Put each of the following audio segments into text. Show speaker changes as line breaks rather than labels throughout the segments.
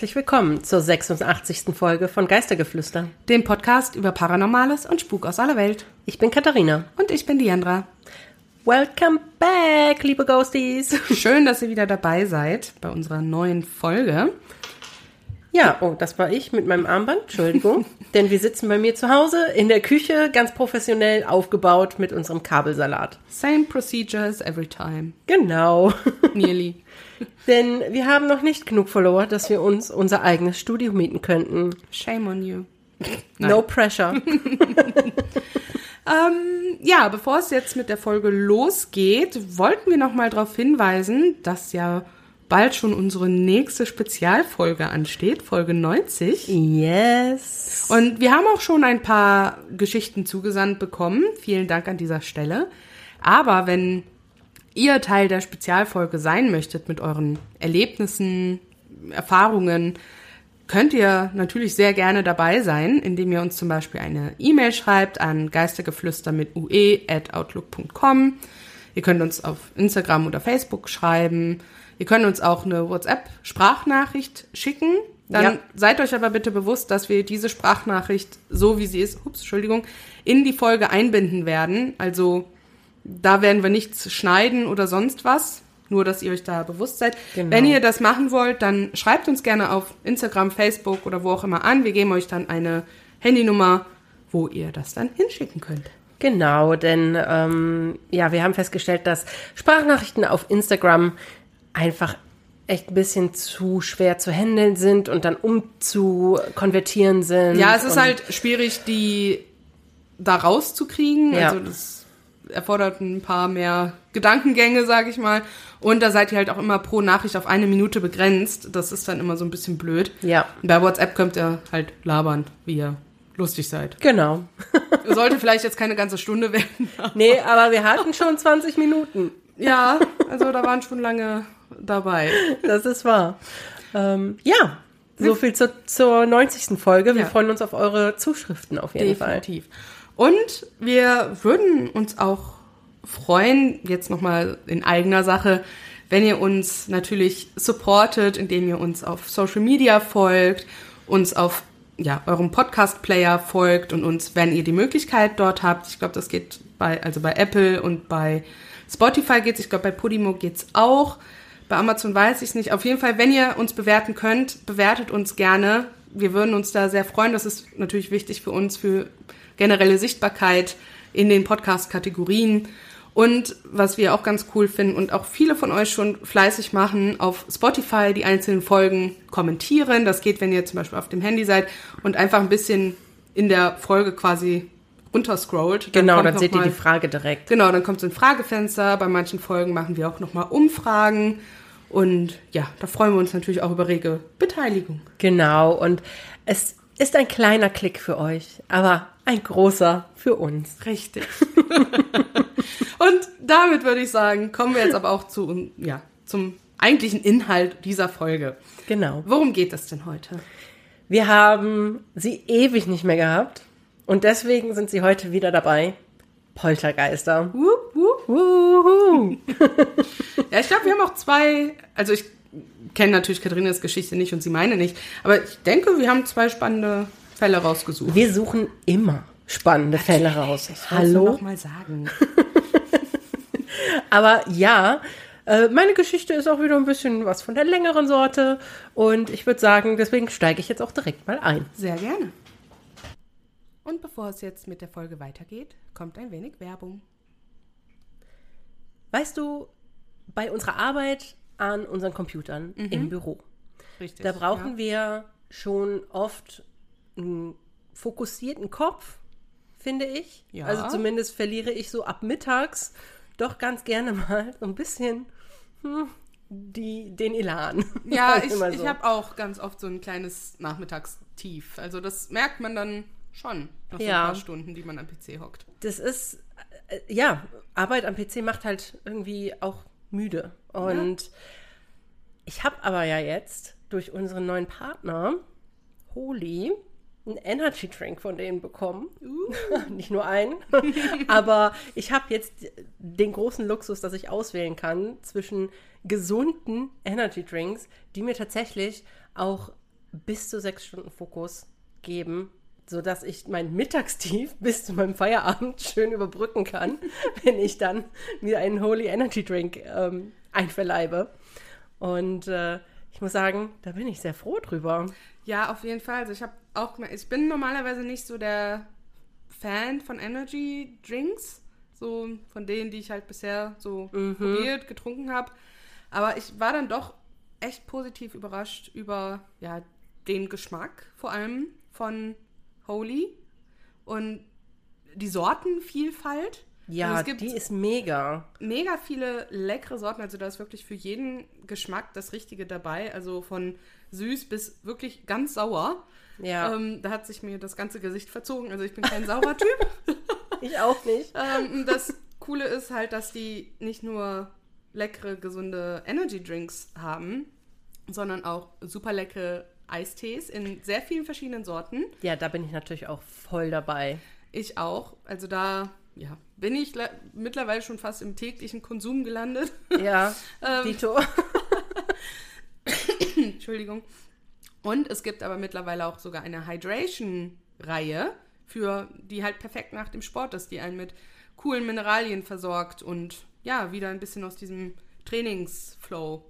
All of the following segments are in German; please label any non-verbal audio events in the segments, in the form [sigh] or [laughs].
Herzlich willkommen zur 86. Folge von Geistergeflüster.
Dem Podcast über Paranormales und Spuk aus aller Welt.
Ich bin Katharina.
Und ich bin Diandra.
Welcome back, liebe Ghosties.
Schön, dass ihr wieder dabei seid bei unserer neuen Folge.
Ja, oh, das war ich mit meinem Armband, Entschuldigung. [laughs] Denn wir sitzen bei mir zu Hause in der Küche, ganz professionell aufgebaut mit unserem Kabelsalat.
Same procedure as every time.
Genau. [laughs]
Nearly.
Denn wir haben noch nicht genug Follower, dass wir uns unser eigenes Studio mieten könnten.
Shame on you.
No pressure. [laughs]
Ähm, ja, bevor es jetzt mit der Folge losgeht, wollten wir noch mal darauf hinweisen, dass ja bald schon unsere nächste Spezialfolge ansteht, Folge 90.
Yes.
Und wir haben auch schon ein paar Geschichten zugesandt bekommen. Vielen Dank an dieser Stelle. Aber wenn ihr Teil der Spezialfolge sein möchtet mit euren Erlebnissen, Erfahrungen, könnt ihr natürlich sehr gerne dabei sein, indem ihr uns zum Beispiel eine E-Mail schreibt an geistergeflüster mit ue at outlook.com. Ihr könnt uns auf Instagram oder Facebook schreiben. Ihr könnt uns auch eine WhatsApp-Sprachnachricht schicken. Dann
Ja.
seid euch aber bitte bewusst, dass wir diese Sprachnachricht, so wie sie ist, ups, Entschuldigung, in die Folge einbinden werden. Also da werden wir nichts schneiden oder sonst was. Nur, dass ihr euch da bewusst seid.
Genau.
Wenn ihr das machen wollt, dann schreibt uns gerne auf Instagram, Facebook oder wo auch immer an. Wir geben euch dann eine Handynummer, wo ihr das dann hinschicken könnt.
Genau, denn ähm, ja, wir haben festgestellt, dass Sprachnachrichten auf Instagram einfach echt ein bisschen zu schwer zu handeln sind und dann umzukonvertieren sind.
Ja, es ist halt schwierig, die da rauszukriegen.
Ja.
Also das erfordert ein paar mehr Gedankengänge, sage ich mal. Und da seid ihr halt auch immer pro Nachricht auf eine Minute begrenzt. Das ist dann immer so ein bisschen blöd.
Ja,
Und bei WhatsApp könnt ihr halt labern, wie ihr lustig seid.
genau.
Sollte [laughs] vielleicht jetzt keine ganze Stunde werden.
nee, aber wir hatten schon 20 Minuten.
Ja, also da waren schon lange dabei.
Das ist wahr. Ähm, ja, so viel zur, zur 90. Folge. Wir
Ja.
freuen uns auf eure Zuschriften auf jeden Fall.
Definitiv. Und wir würden uns auch freuen, jetzt nochmal in eigener Sache, wenn ihr uns natürlich supportet, indem ihr uns auf Social Media folgt, uns auf ja, eurem Podcast-Player folgt und uns, wenn ihr die Möglichkeit dort habt, ich glaube, das geht bei, also bei Apple und bei Spotify geht's, ich glaube, bei Podimo geht's auch. Bei Amazon weiß ich nicht. Auf jeden Fall, wenn ihr uns bewerten könnt, bewertet uns gerne. Wir würden uns da sehr freuen. Das ist natürlich wichtig für uns, für generelle Sichtbarkeit in den Podcast-Kategorien. Und was wir auch ganz cool finden und auch viele von euch schon fleißig machen, auf Spotify die einzelnen Folgen kommentieren. Das geht, wenn ihr zum Beispiel auf dem Handy seid und einfach ein bisschen in der Folge quasi runterscrollt.
Genau,
kommt
dann seht ihr
mal-
die Frage direkt.
Genau, dann kommt so ein Fragefenster. Bei manchen Folgen machen wir auch nochmal Umfragen. Und ja, da freuen wir uns natürlich auch über rege Beteiligung.
Genau, und es ist ein kleiner Klick für euch, aber ein großer für uns.
Richtig. [laughs] Und damit würde ich sagen, kommen wir jetzt aber auch zu, ja, zum eigentlichen Inhalt dieser Folge.
Genau.
Worum geht es denn heute?
Wir haben sie ewig nicht mehr gehabt und deswegen sind sie heute wieder dabei. Poltergeister.
Wup, wup.
Wuhu.
Ja, ich glaube, wir haben auch zwei, also ich kenne natürlich Katharinas Geschichte nicht und sie meine nicht, aber ich denke, wir haben zwei spannende Fälle rausgesucht.
Wir suchen immer spannende Fälle raus. Hallo?
noch mal sagen. [laughs]
Aber ja, äh, meine Geschichte ist auch wieder ein bisschen was von der längeren Sorte und ich würde sagen, deswegen steige ich jetzt auch direkt mal ein.
Sehr gerne. Und bevor es jetzt mit der Folge weitergeht, kommt ein wenig Werbung.
Weißt du, bei unserer Arbeit an unseren Computern im Büro,
Richtig.
da brauchen wir schon oft einen fokussierten Kopf, finde ich.
Ja.
Also zumindest verliere ich so ab mittags doch ganz gerne mal so ein bisschen hm, die, den Elan. [laughs]
Ja, ich,
mal
ich
so.
habe auch ganz oft so ein kleines Nachmittagstief. Also das merkt man dann schon nach so
Ja.
ein paar Stunden, die man am PC hockt.
das ist, äh, ja, Arbeit am PC macht halt irgendwie auch müde. Und ich habe aber ja jetzt durch unseren neuen Partner, Holy, einen Energy Drink von denen bekommen. [laughs] Nicht nur einen. [laughs] Aber ich habe jetzt den großen Luxus, dass ich auswählen kann zwischen gesunden Energy Drinks, die mir tatsächlich auch bis zu sechs Stunden Fokus geben, sodass ich mein Mittagstief [laughs] bis zu meinem Feierabend schön überbrücken kann, [laughs] wenn ich dann mir einen Holy Energy Drink ähm, einverleibe. Und äh, ich muss sagen, da bin ich sehr froh drüber.
Ja, auf jeden Fall. Also ich habe auch, ich bin normalerweise nicht so der Fan von Energy Drinks, so von denen, die ich halt bisher so mhm. probiert, getrunken habe. Aber ich war dann doch echt positiv überrascht über ja, den Geschmack, vor allem von Holy und die Sortenvielfalt.
Ja, also die ist mega.
Mega viele leckere Sorten. Also da ist wirklich für jeden Geschmack das Richtige dabei. Also von süß bis wirklich ganz sauer. Ja. Ähm, da hat sich mir das ganze Gesicht verzogen. Also ich bin kein saurer Typ. [laughs]
ich auch nicht. [laughs]
ähm, das Coole ist halt, dass die nicht nur leckere, gesunde Energy Drinks haben, sondern auch super leckere Eistees in sehr vielen verschiedenen Sorten.
Ja, da bin ich natürlich auch voll dabei.
Ich auch. Also da ja, bin ich mittlerweile schon fast im täglichen Konsum gelandet. [laughs]
Ja, ähm, Dito. [laughs]
Entschuldigung. Und es gibt aber mittlerweile auch sogar eine Hydration-Reihe, für die halt perfekt nach dem Sport ist, die einen mit coolen Mineralien versorgt und ja, wieder ein bisschen aus diesem Trainingsflow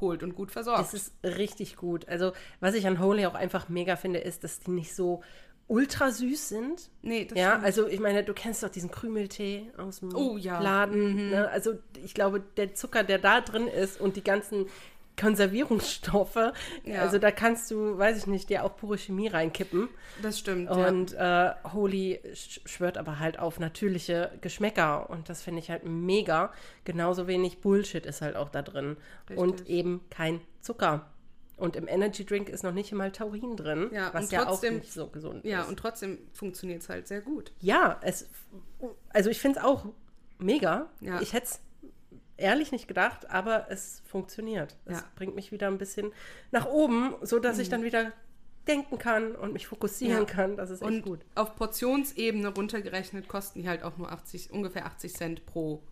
holt und gut versorgt.
Das ist richtig gut. Also, was ich an Holy auch einfach mega finde, ist, dass die nicht so ultra süß sind. Nee, das Ja, stimmt. also ich meine, du kennst doch diesen Krümeltee aus dem oh, ja. Laden. Mhm. Ne? Also ich glaube, der Zucker, der da drin ist und die ganzen Konservierungsstoffe. Ja. Also da kannst du, weiß ich nicht, dir auch pure Chemie reinkippen.
Das stimmt.
Und ja. äh, Holy schwört aber halt auf natürliche Geschmäcker und das finde ich halt mega. Genauso wenig Bullshit ist halt auch da drin. Richtig. Und eben kein Zucker. Und im Energy Drink ist noch nicht einmal Taurin drin, ja, was trotzdem, ja auch nicht so gesund
ja, ist. Ja, und trotzdem funktioniert es halt sehr gut.
Ja, es, also ich finde es auch mega. Ja. Ich hätte es ehrlich nicht gedacht, aber es funktioniert. Es ja. bringt mich wieder ein bisschen nach oben, sodass mhm. ich dann wieder denken kann und mich fokussieren ja. kann. Das ist echt und gut.
Auf Portionsebene runtergerechnet kosten die halt auch nur 80, ungefähr 80 Cent pro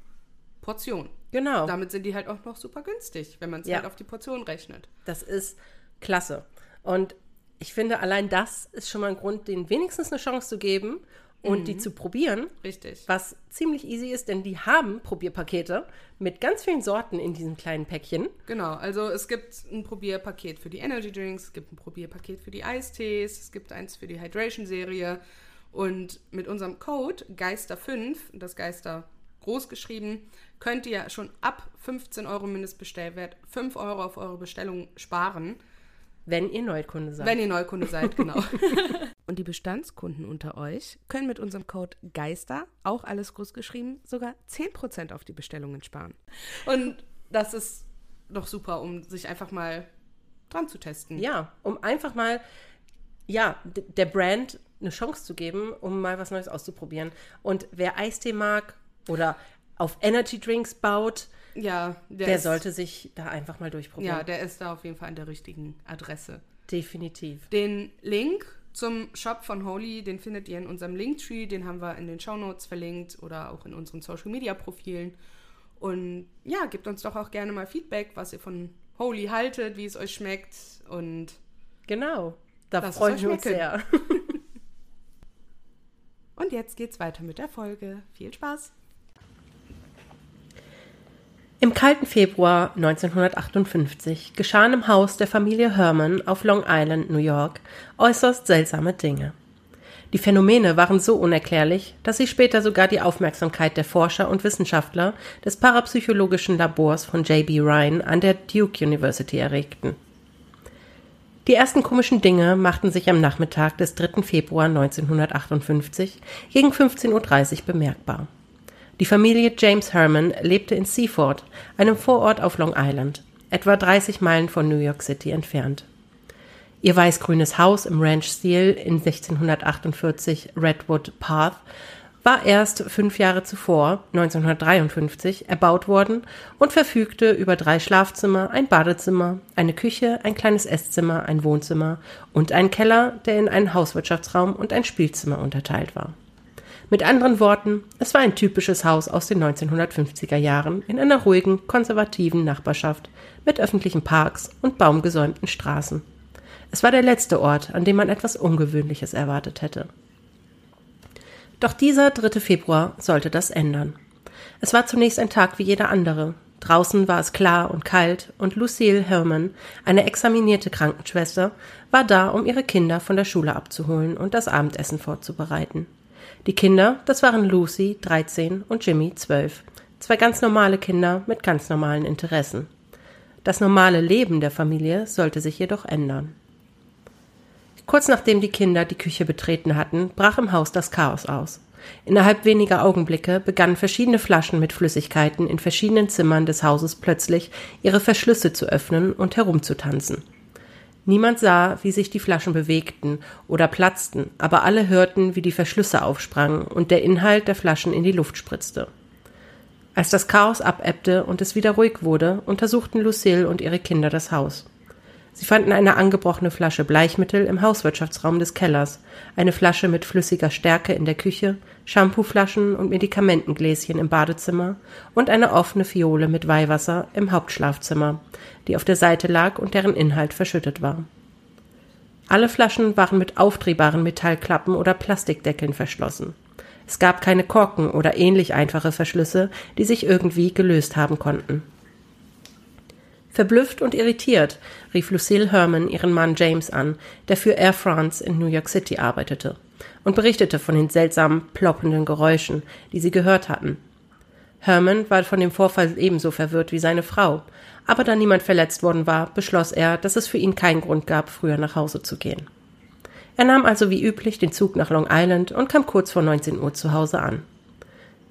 Portion.
Genau.
Damit sind die halt auch noch super günstig, wenn man es ja. halt auf die Portion rechnet.
Das ist klasse. Und ich finde, allein das ist schon mal ein Grund, denen wenigstens eine Chance zu geben und mhm. die zu probieren.
Richtig.
Was ziemlich easy ist, denn die haben Probierpakete mit ganz vielen Sorten in diesem kleinen Päckchen.
Genau, also es gibt ein Probierpaket für die Energy Drinks, es gibt ein Probierpaket für die Eistees, es gibt eins für die Hydration-Serie. Und mit unserem Code Geister5, das Geister groß geschrieben, könnt ihr schon ab 15 Euro Mindestbestellwert 5 Euro auf eure Bestellung sparen.
Wenn ihr Neukunde seid.
Wenn ihr Neukunde seid, genau. [laughs] Und die Bestandskunden unter euch können mit unserem Code GEISTER, auch alles groß geschrieben, sogar 10% auf die Bestellungen sparen. Und das ist doch super, um sich einfach mal dran zu testen.
Ja, um einfach mal, ja, der Brand eine Chance zu geben, um mal was Neues auszuprobieren. Und wer Eistee mag oder auf Energy Drinks baut, ja, der, der ist, sollte sich da einfach mal durchprobieren.
Ja, der ist da auf jeden Fall an der richtigen Adresse.
Definitiv.
Den Link zum Shop von Holy, den findet ihr in unserem Linktree, den haben wir in den Show Notes verlinkt oder auch in unseren Social Media Profilen. Und ja, gebt uns doch auch gerne mal Feedback, was ihr von Holy haltet, wie es euch schmeckt und
genau, da freuen wir uns sehr. [laughs] [laughs]
und jetzt geht's weiter mit der Folge. Viel Spaß!
Im kalten Februar 1958 geschahen im Haus der Familie Herman auf Long Island, New York, äußerst seltsame Dinge. Die Phänomene waren so unerklärlich, dass sie später sogar die Aufmerksamkeit der Forscher und Wissenschaftler des parapsychologischen Labors von J.B. Ryan an der Duke University erregten. Die ersten komischen Dinge machten sich am Nachmittag des 3. Februar 1958 gegen 15.30 Uhr bemerkbar. Die Familie James Herman lebte in Seaford, einem Vorort auf Long Island, etwa 30 Meilen von New York City entfernt. Ihr weißgrünes Haus im Ranch-Stil in 1648 Redwood Path war erst fünf Jahre zuvor, 1953, erbaut worden und verfügte über drei Schlafzimmer, ein Badezimmer, eine Küche, ein kleines Esszimmer, ein Wohnzimmer und einen Keller, der in einen Hauswirtschaftsraum und ein Spielzimmer unterteilt war. Mit anderen Worten, es war ein typisches Haus aus den 1950er Jahren in einer ruhigen, konservativen Nachbarschaft mit öffentlichen Parks und baumgesäumten Straßen. Es war der letzte Ort, an dem man etwas Ungewöhnliches erwartet hätte. Doch dieser 3. Februar sollte das ändern. Es war zunächst ein Tag wie jeder andere. Draußen war es klar und kalt und Lucille Herman, eine examinierte Krankenschwester, war da, um ihre Kinder von der Schule abzuholen und das Abendessen vorzubereiten. Die Kinder, das waren Lucy, 13, und Jimmy, 12. Zwei ganz normale Kinder mit ganz normalen Interessen. Das normale Leben der Familie sollte sich jedoch ändern. Kurz nachdem die Kinder die Küche betreten hatten, brach im Haus das Chaos aus. Innerhalb weniger Augenblicke begannen verschiedene Flaschen mit Flüssigkeiten in verschiedenen Zimmern des Hauses plötzlich ihre Verschlüsse zu öffnen und herumzutanzen. Niemand sah, wie sich die Flaschen bewegten oder platzten, aber alle hörten, wie die Verschlüsse aufsprangen und der Inhalt der Flaschen in die Luft spritzte. Als das Chaos abebbte und es wieder ruhig wurde, untersuchten Lucille und ihre Kinder das Haus. Sie fanden eine angebrochene Flasche Bleichmittel im Hauswirtschaftsraum des Kellers, eine Flasche mit flüssiger Stärke in der Küche, Shampooflaschen und Medikamentengläschen im Badezimmer und eine offene Fiole mit Weihwasser im Hauptschlafzimmer, die auf der Seite lag und deren Inhalt verschüttet war. Alle Flaschen waren mit aufdrehbaren Metallklappen oder Plastikdeckeln verschlossen. Es gab keine Korken oder ähnlich einfache Verschlüsse, die sich irgendwie gelöst haben konnten. Verblüfft und irritiert rief Lucille Herman ihren Mann James an, der für Air France in New York City arbeitete, und berichtete von den seltsamen, ploppenden Geräuschen, die sie gehört hatten. Herman war von dem Vorfall ebenso verwirrt wie seine Frau, aber da niemand verletzt worden war, beschloss er, dass es für ihn keinen Grund gab, früher nach Hause zu gehen. Er nahm also wie üblich den Zug nach Long Island und kam kurz vor 19 Uhr zu Hause an.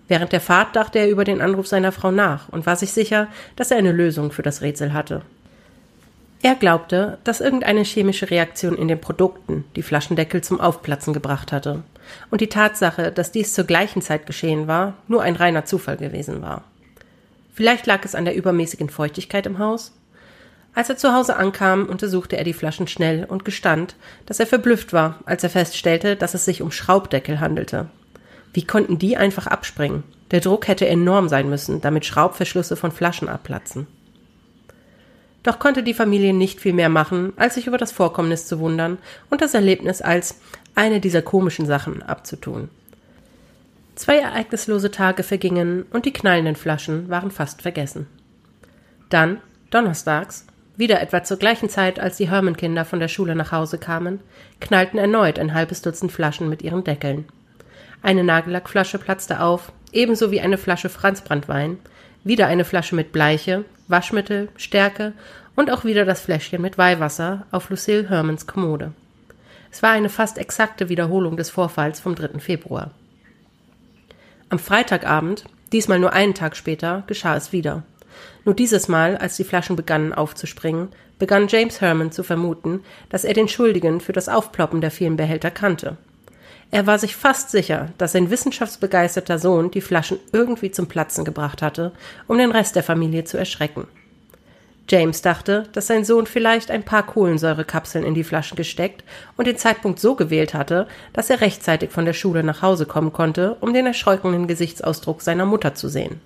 Während der Fahrt dachte er über den Anruf seiner Frau nach und war sich sicher, dass er eine Lösung für das Rätsel hatte. Er glaubte, dass irgendeine chemische Reaktion in den Produkten die Flaschendeckel zum Aufplatzen gebracht hatte und die Tatsache, dass dies zur gleichen Zeit geschehen war, nur ein reiner Zufall gewesen war. Vielleicht lag es an der übermäßigen Feuchtigkeit im Haus? Als er zu Hause ankam, untersuchte er die Flaschen schnell und gestand, dass er verblüfft war, als er feststellte, dass es sich um Schraubdeckel handelte, wie konnten die einfach abspringen? Der Druck hätte enorm sein müssen, damit Schraubverschlüsse von Flaschen abplatzen. Doch konnte die Familie nicht viel mehr machen, als sich über das Vorkommnis zu wundern und das Erlebnis als eine dieser komischen Sachen abzutun. Zwei ereignislose Tage vergingen und die knallenden Flaschen waren fast vergessen. Dann, donnerstags, wieder etwa zur gleichen Zeit, als die Hermann-Kinder von der Schule nach Hause kamen, knallten erneut ein halbes Dutzend Flaschen mit ihren Deckeln. Eine Nagellackflasche platzte auf, ebenso wie eine Flasche Franzbranntwein, wieder eine Flasche mit Bleiche, Waschmittel, Stärke und auch wieder das Fläschchen mit Weihwasser auf Lucille Hermans Kommode. Es war eine fast exakte Wiederholung des Vorfalls vom 3. Februar. Am Freitagabend, diesmal nur einen Tag später, geschah es wieder. Nur dieses Mal, als die Flaschen begannen aufzuspringen, begann James Herman zu vermuten, dass er den Schuldigen für das Aufploppen der vielen Behälter kannte. Er war sich fast sicher, dass sein wissenschaftsbegeisterter Sohn die Flaschen irgendwie zum Platzen gebracht hatte, um den Rest der Familie zu erschrecken. James dachte, dass sein Sohn vielleicht ein paar Kohlensäurekapseln in die Flaschen gesteckt und den Zeitpunkt so gewählt hatte, dass er rechtzeitig von der Schule nach Hause kommen konnte, um den erschrockenen Gesichtsausdruck seiner Mutter zu sehen.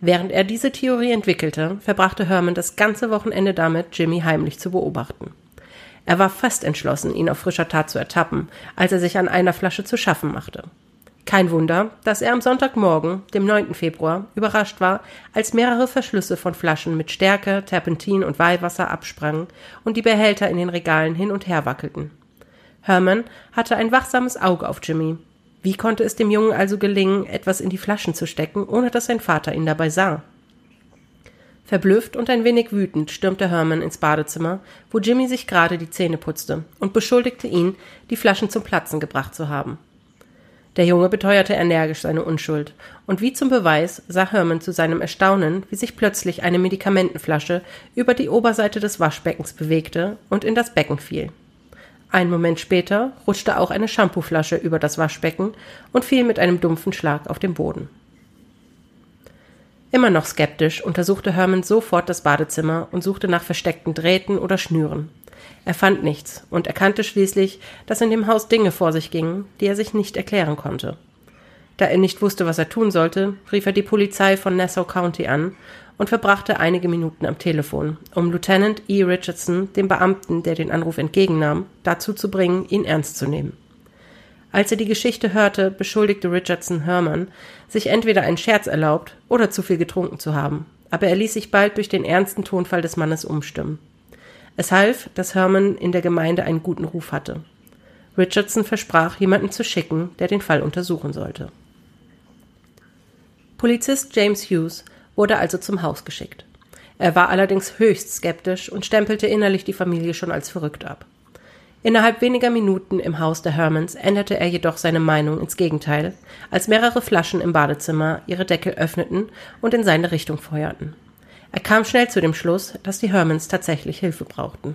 Während er diese Theorie entwickelte, verbrachte Herman das ganze Wochenende damit, Jimmy heimlich zu beobachten. Er war fest entschlossen, ihn auf frischer Tat zu ertappen, als er sich an einer Flasche zu schaffen machte. Kein Wunder, dass er am Sonntagmorgen, dem 9. Februar, überrascht war, als mehrere Verschlüsse von Flaschen mit Stärke, Terpentin und Weihwasser absprangen und die Behälter in den Regalen hin und her wackelten. Herman hatte ein wachsames Auge auf Jimmy. Wie konnte es dem Jungen also gelingen, etwas in die Flaschen zu stecken, ohne dass sein Vater ihn dabei sah? Verblüfft und ein wenig wütend stürmte Herman ins Badezimmer, wo Jimmy sich gerade die Zähne putzte, und beschuldigte ihn, die Flaschen zum Platzen gebracht zu haben. Der Junge beteuerte energisch seine Unschuld, und wie zum Beweis sah Herman zu seinem Erstaunen, wie sich plötzlich eine Medikamentenflasche über die Oberseite des Waschbeckens bewegte und in das Becken fiel. Einen Moment später rutschte auch eine Shampooflasche über das Waschbecken und fiel mit einem dumpfen Schlag auf den Boden. Immer noch skeptisch untersuchte Herman sofort das Badezimmer und suchte nach versteckten Drähten oder Schnüren. Er fand nichts und erkannte schließlich, dass in dem Haus Dinge vor sich gingen, die er sich nicht erklären konnte. Da er nicht wusste, was er tun sollte, rief er die Polizei von Nassau County an und verbrachte einige Minuten am Telefon, um Lieutenant E. Richardson, dem Beamten, der den Anruf entgegennahm, dazu zu bringen, ihn ernst zu nehmen. Als er die Geschichte hörte, beschuldigte Richardson Herman, sich entweder einen Scherz erlaubt oder zu viel getrunken zu haben, aber er ließ sich bald durch den ernsten Tonfall des Mannes umstimmen. Es half, dass Herman in der Gemeinde einen guten Ruf hatte. Richardson versprach, jemanden zu schicken, der den Fall untersuchen sollte. Polizist James Hughes wurde also zum Haus geschickt. Er war allerdings höchst skeptisch und stempelte innerlich die Familie schon als verrückt ab. Innerhalb weniger Minuten im Haus der Hermans änderte er jedoch seine Meinung ins Gegenteil, als mehrere Flaschen im Badezimmer ihre Deckel öffneten und in seine Richtung feuerten. Er kam schnell zu dem Schluss, dass die Hermans tatsächlich Hilfe brauchten.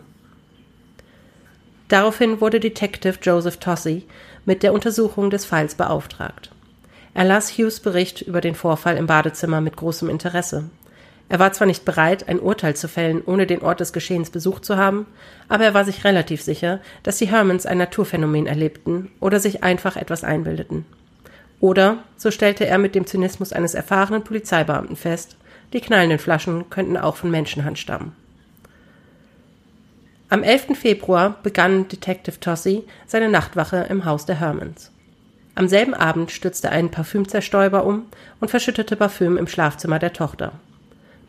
Daraufhin wurde Detective Joseph Tossey mit der Untersuchung des Falls beauftragt. Er las Hughes Bericht über den Vorfall im Badezimmer mit großem Interesse. Er war zwar nicht bereit, ein Urteil zu fällen, ohne den Ort des Geschehens besucht zu haben, aber er war sich relativ sicher, dass die Hermans ein Naturphänomen erlebten oder sich einfach etwas einbildeten. Oder, so stellte er mit dem Zynismus eines erfahrenen Polizeibeamten fest, die knallenden Flaschen könnten auch von Menschenhand stammen. Am 11. Februar begann Detective Tossey seine Nachtwache im Haus der Hermans. Am selben Abend stürzte ein Parfümzerstäuber um und verschüttete Parfüm im Schlafzimmer der Tochter.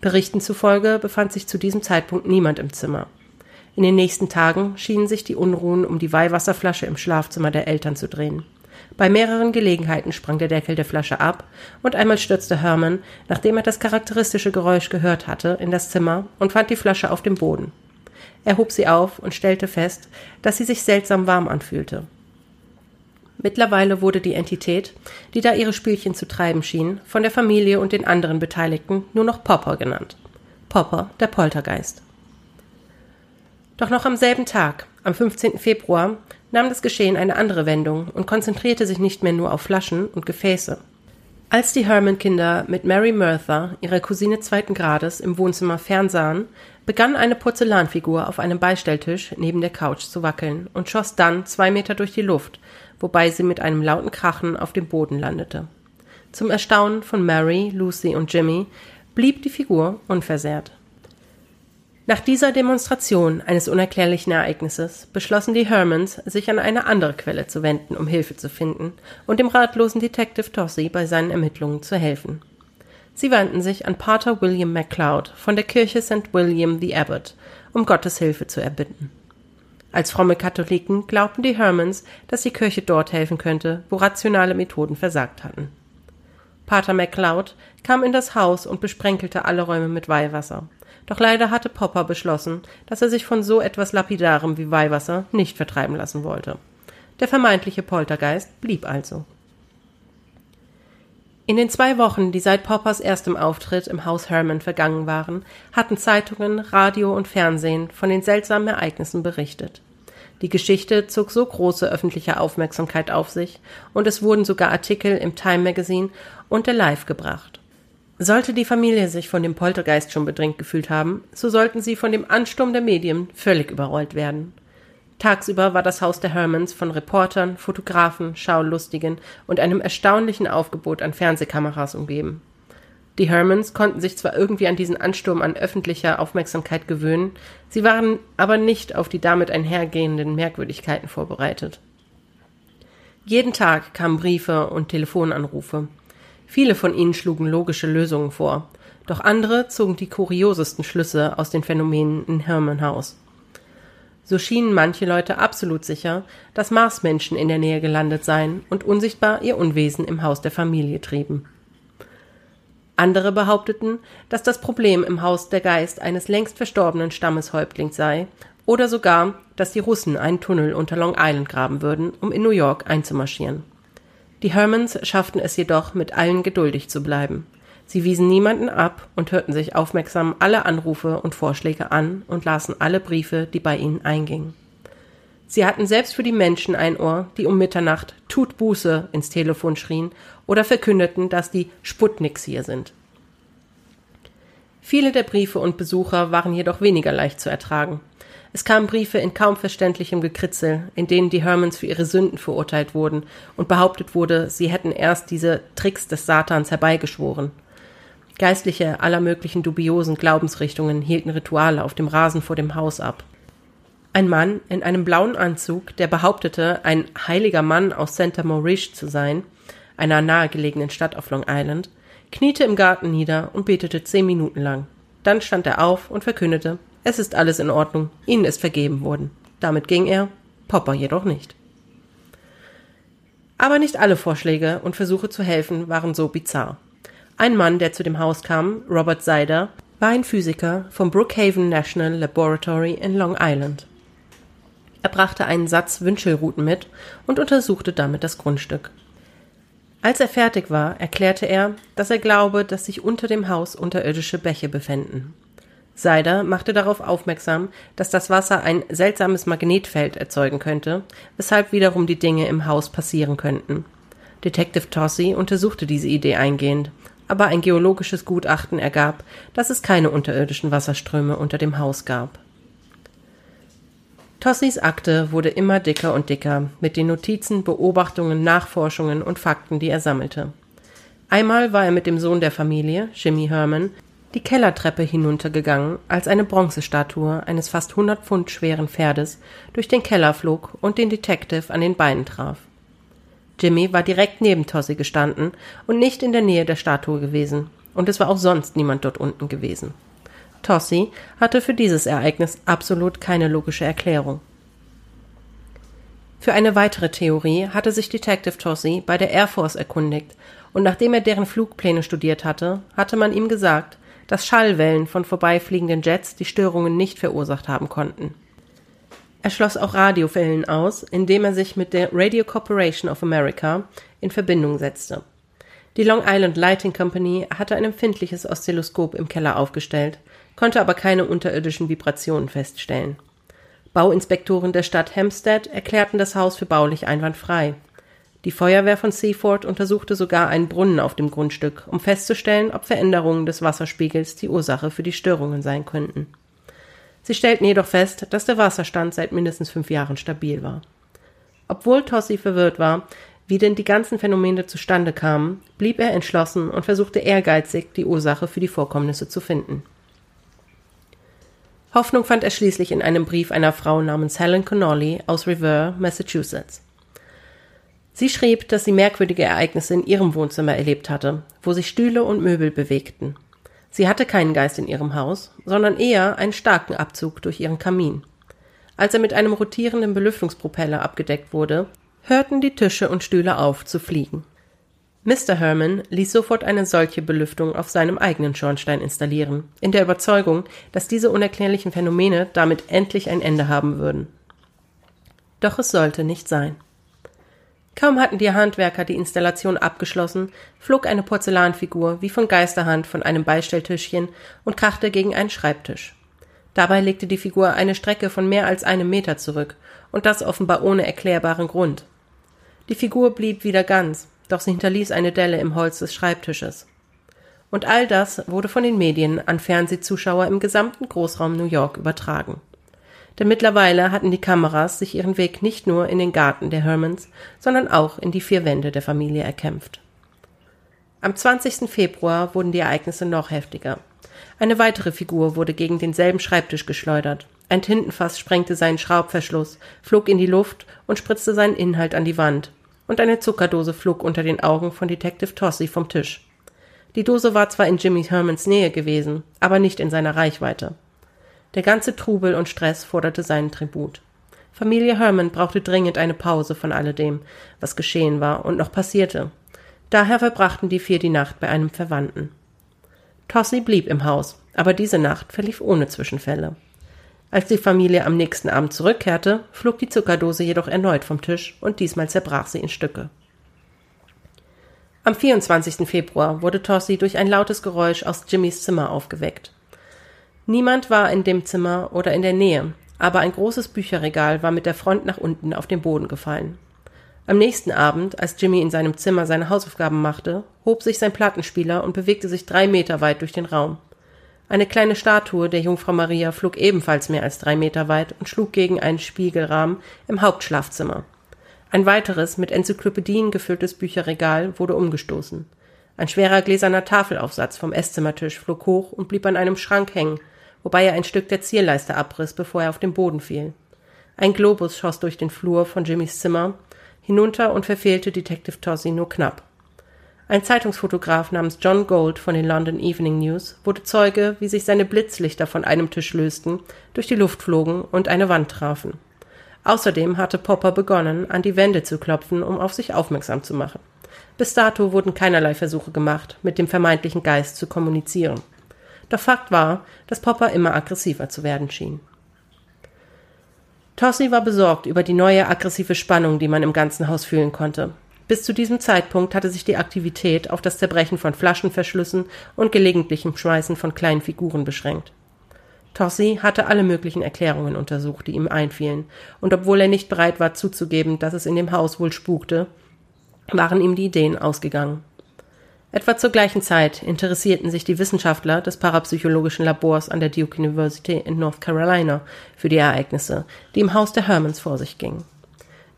Berichten zufolge befand sich zu diesem Zeitpunkt niemand im Zimmer. In den nächsten Tagen schienen sich die Unruhen um die Weihwasserflasche im Schlafzimmer der Eltern zu drehen. Bei mehreren Gelegenheiten sprang der Deckel der Flasche ab und einmal stürzte Herman, nachdem er das charakteristische Geräusch gehört hatte, in das Zimmer und fand die Flasche auf dem Boden. Er hob sie auf und stellte fest, dass sie sich seltsam warm anfühlte. Mittlerweile wurde die Entität, die da ihre Spielchen zu treiben schien, von der Familie und den anderen Beteiligten nur noch Popper genannt. Popper, der Poltergeist. Doch noch am selben Tag, am 15. Februar, nahm das Geschehen eine andere Wendung und konzentrierte sich nicht mehr nur auf Flaschen und Gefäße. Als die Herman-Kinder mit Mary Mertha, ihrer Cousine zweiten Grades, im Wohnzimmer fernsahen, begann eine Porzellanfigur auf einem Beistelltisch neben der Couch zu wackeln und schoss dann zwei Meter durch die Luft, wobei sie mit einem lauten Krachen auf dem Boden landete. Zum Erstaunen von Mary, Lucy und Jimmy blieb die Figur unversehrt. Nach dieser Demonstration eines unerklärlichen Ereignisses beschlossen die Hermans, sich an eine andere Quelle zu wenden, um Hilfe zu finden und dem ratlosen Detective Tossey bei seinen Ermittlungen zu helfen. Sie wandten sich an Pater William MacLeod von der Kirche St. William the Abbot, um Gottes Hilfe zu erbitten. Als fromme Katholiken glaubten die Hermans, dass die Kirche dort helfen könnte, wo rationale Methoden versagt hatten. Pater MacLeod kam in das Haus und besprenkelte alle Räume mit Weihwasser. Doch leider hatte Popper beschlossen, dass er sich von so etwas Lapidarem wie Weihwasser nicht vertreiben lassen wollte. Der vermeintliche Poltergeist blieb also. In den zwei Wochen, die seit Poppers erstem Auftritt im Haus Herman vergangen waren, hatten Zeitungen, Radio und Fernsehen von den seltsamen Ereignissen berichtet. Die Geschichte zog so große öffentliche Aufmerksamkeit auf sich, und es wurden sogar Artikel im Time Magazine und der Live gebracht. Sollte die Familie sich von dem Poltergeist schon bedrängt gefühlt haben, so sollten sie von dem Ansturm der Medien völlig überrollt werden. Tagsüber war das Haus der Hermans von Reportern, Fotografen, Schaulustigen und einem erstaunlichen Aufgebot an Fernsehkameras umgeben. Die Hermans konnten sich zwar irgendwie an diesen Ansturm an öffentlicher Aufmerksamkeit gewöhnen, sie waren aber nicht auf die damit einhergehenden Merkwürdigkeiten vorbereitet. Jeden Tag kamen Briefe und Telefonanrufe. Viele von ihnen schlugen logische Lösungen vor, doch andere zogen die kuriosesten Schlüsse aus den Phänomenen in Herman House. So schienen manche Leute absolut sicher, dass Marsmenschen in der Nähe gelandet seien und unsichtbar ihr Unwesen im Haus der Familie trieben. Andere behaupteten, dass das Problem im Haus der Geist eines längst verstorbenen Stammeshäuptlings sei, oder sogar, dass die Russen einen Tunnel unter Long Island graben würden, um in New York einzumarschieren. Die Hermans schafften es jedoch, mit allen geduldig zu bleiben. Sie wiesen niemanden ab und hörten sich aufmerksam alle Anrufe und Vorschläge an und lasen alle Briefe, die bei ihnen eingingen. Sie hatten selbst für die Menschen ein Ohr, die um Mitternacht Tut Buße ins Telefon schrien oder verkündeten, dass die Sputniks hier sind. Viele der Briefe und Besucher waren jedoch weniger leicht zu ertragen. Es kamen Briefe in kaum verständlichem Gekritzel, in denen die Hermans für ihre Sünden verurteilt wurden und behauptet wurde, sie hätten erst diese Tricks des Satans herbeigeschworen. Geistliche aller möglichen dubiosen Glaubensrichtungen hielten Rituale auf dem Rasen vor dem Haus ab. Ein Mann in einem blauen Anzug, der behauptete, ein heiliger Mann aus Santa Maurice zu sein, einer nahegelegenen Stadt auf Long Island, kniete im Garten nieder und betete zehn Minuten lang. Dann stand er auf und verkündete, es ist alles in Ordnung, ihnen ist vergeben worden. Damit ging er, Popper jedoch nicht. Aber nicht alle Vorschläge und Versuche zu helfen waren so bizarr. Ein Mann, der zu dem Haus kam, Robert Seider, war ein Physiker vom Brookhaven National Laboratory in Long Island. Er brachte einen Satz Wünschelruten mit und untersuchte damit das Grundstück. Als er fertig war, erklärte er, dass er glaube, dass sich unter dem Haus unterirdische Bäche befänden. Seider machte darauf aufmerksam, dass das Wasser ein seltsames Magnetfeld erzeugen könnte, weshalb wiederum die Dinge im Haus passieren könnten. Detective Tossi untersuchte diese Idee eingehend, aber ein geologisches Gutachten ergab, dass es keine unterirdischen Wasserströme unter dem Haus gab. Tossis Akte wurde immer dicker und dicker mit den Notizen, Beobachtungen, Nachforschungen und Fakten, die er sammelte. Einmal war er mit dem Sohn der Familie, Jimmy Herman, die Kellertreppe hinuntergegangen, als eine Bronzestatue eines fast hundert Pfund schweren Pferdes durch den Keller flog und den Detective an den Beinen traf. Jimmy war direkt neben Tossi gestanden und nicht in der Nähe der Statue gewesen, und es war auch sonst niemand dort unten gewesen. Tossi hatte für dieses Ereignis absolut keine logische Erklärung. Für eine weitere Theorie hatte sich Detective Tossi bei der Air Force erkundigt, und nachdem er deren Flugpläne studiert hatte, hatte man ihm gesagt, dass Schallwellen von vorbeifliegenden Jets die Störungen nicht verursacht haben konnten. Er schloss auch Radiowellen aus, indem er sich mit der Radio Corporation of America in Verbindung setzte. Die Long Island Lighting Company hatte ein empfindliches Oszilloskop im Keller aufgestellt, konnte aber keine unterirdischen Vibrationen feststellen. Bauinspektoren der Stadt Hempstead erklärten das Haus für baulich einwandfrei. Die Feuerwehr von Seaford untersuchte sogar einen Brunnen auf dem Grundstück, um festzustellen, ob Veränderungen des Wasserspiegels die Ursache für die Störungen sein könnten. Sie stellten jedoch fest, dass der Wasserstand seit mindestens fünf Jahren stabil war. Obwohl Tossi verwirrt war, wie denn die ganzen Phänomene zustande kamen, blieb er entschlossen und versuchte ehrgeizig, die Ursache für die Vorkommnisse zu finden. Hoffnung fand er schließlich in einem Brief einer Frau namens Helen Connolly aus Revere, Massachusetts. Sie schrieb, dass sie merkwürdige Ereignisse in ihrem Wohnzimmer erlebt hatte, wo sich Stühle und Möbel bewegten. Sie hatte keinen Geist in ihrem Haus, sondern eher einen starken Abzug durch ihren Kamin. Als er mit einem rotierenden Belüftungspropeller abgedeckt wurde, hörten die Tische und Stühle auf zu fliegen. Mr. Herman ließ sofort eine solche Belüftung auf seinem eigenen Schornstein installieren, in der Überzeugung, dass diese unerklärlichen Phänomene damit endlich ein Ende haben würden. Doch es sollte nicht sein. Kaum hatten die Handwerker die Installation abgeschlossen, flog eine Porzellanfigur wie von Geisterhand von einem Beistelltischchen und krachte gegen einen Schreibtisch. Dabei legte die Figur eine Strecke von mehr als einem Meter zurück, und das offenbar ohne erklärbaren Grund. Die Figur blieb wieder ganz, doch sie hinterließ eine Delle im Holz des Schreibtisches. Und all das wurde von den Medien an Fernsehzuschauer im gesamten Großraum New York übertragen. Denn mittlerweile hatten die Kameras sich ihren Weg nicht nur in den Garten der Hermans, sondern auch in die vier Wände der Familie erkämpft. Am 20. Februar wurden die Ereignisse noch heftiger. Eine weitere Figur wurde gegen denselben Schreibtisch geschleudert. Ein Tintenfass sprengte seinen Schraubverschluss, flog in die Luft und spritzte seinen Inhalt an die Wand, und eine Zuckerdose flog unter den Augen von Detective Tossi vom Tisch. Die Dose war zwar in Jimmy Hermans Nähe gewesen, aber nicht in seiner Reichweite. Der ganze Trubel und Stress forderte seinen Tribut. Familie Herman brauchte dringend eine Pause von alledem, was geschehen war und noch passierte. Daher verbrachten die vier die Nacht bei einem Verwandten. Tossi blieb im Haus, aber diese Nacht verlief ohne Zwischenfälle. Als die Familie am nächsten Abend zurückkehrte, flog die Zuckerdose jedoch erneut vom Tisch und diesmal zerbrach sie in Stücke. Am 24. Februar wurde Tossi durch ein lautes Geräusch aus Jimmys Zimmer aufgeweckt. Niemand war in dem Zimmer oder in der Nähe, aber ein großes Bücherregal war mit der Front nach unten auf den Boden gefallen. Am nächsten Abend, als Jimmy in seinem Zimmer seine Hausaufgaben machte, hob sich sein Plattenspieler und bewegte sich drei Meter weit durch den Raum. Eine kleine Statue der Jungfrau Maria flog ebenfalls mehr als drei Meter weit und schlug gegen einen Spiegelrahmen im Hauptschlafzimmer. Ein weiteres, mit Enzyklopädien gefülltes Bücherregal wurde umgestoßen. Ein schwerer gläserner Tafelaufsatz vom Esszimmertisch flog hoch und blieb an einem Schrank hängen, wobei er ein Stück der Zierleiste abriss, bevor er auf den Boden fiel. Ein Globus schoss durch den Flur von Jimmys Zimmer hinunter und verfehlte Detective Tossi nur knapp. Ein Zeitungsfotograf namens John Gold von den London Evening News wurde Zeuge, wie sich seine Blitzlichter von einem Tisch lösten, durch die Luft flogen und eine Wand trafen. Außerdem hatte Popper begonnen, an die Wände zu klopfen, um auf sich aufmerksam zu machen. Bis dato wurden keinerlei Versuche gemacht, mit dem vermeintlichen Geist zu kommunizieren. Doch Fakt war, dass Popper immer aggressiver zu werden schien. Tossi war besorgt über die neue aggressive Spannung, die man im ganzen Haus fühlen konnte. Bis zu diesem Zeitpunkt hatte sich die Aktivität auf das Zerbrechen von Flaschenverschlüssen und gelegentlichem Schmeißen von kleinen Figuren beschränkt. Tossi hatte alle möglichen Erklärungen untersucht, die ihm einfielen, und obwohl er nicht bereit war zuzugeben, dass es in dem Haus wohl spukte, waren ihm die Ideen ausgegangen. Etwa zur gleichen Zeit interessierten sich die Wissenschaftler des parapsychologischen Labors an der Duke University in North Carolina für die Ereignisse, die im Haus der Hermans vor sich gingen.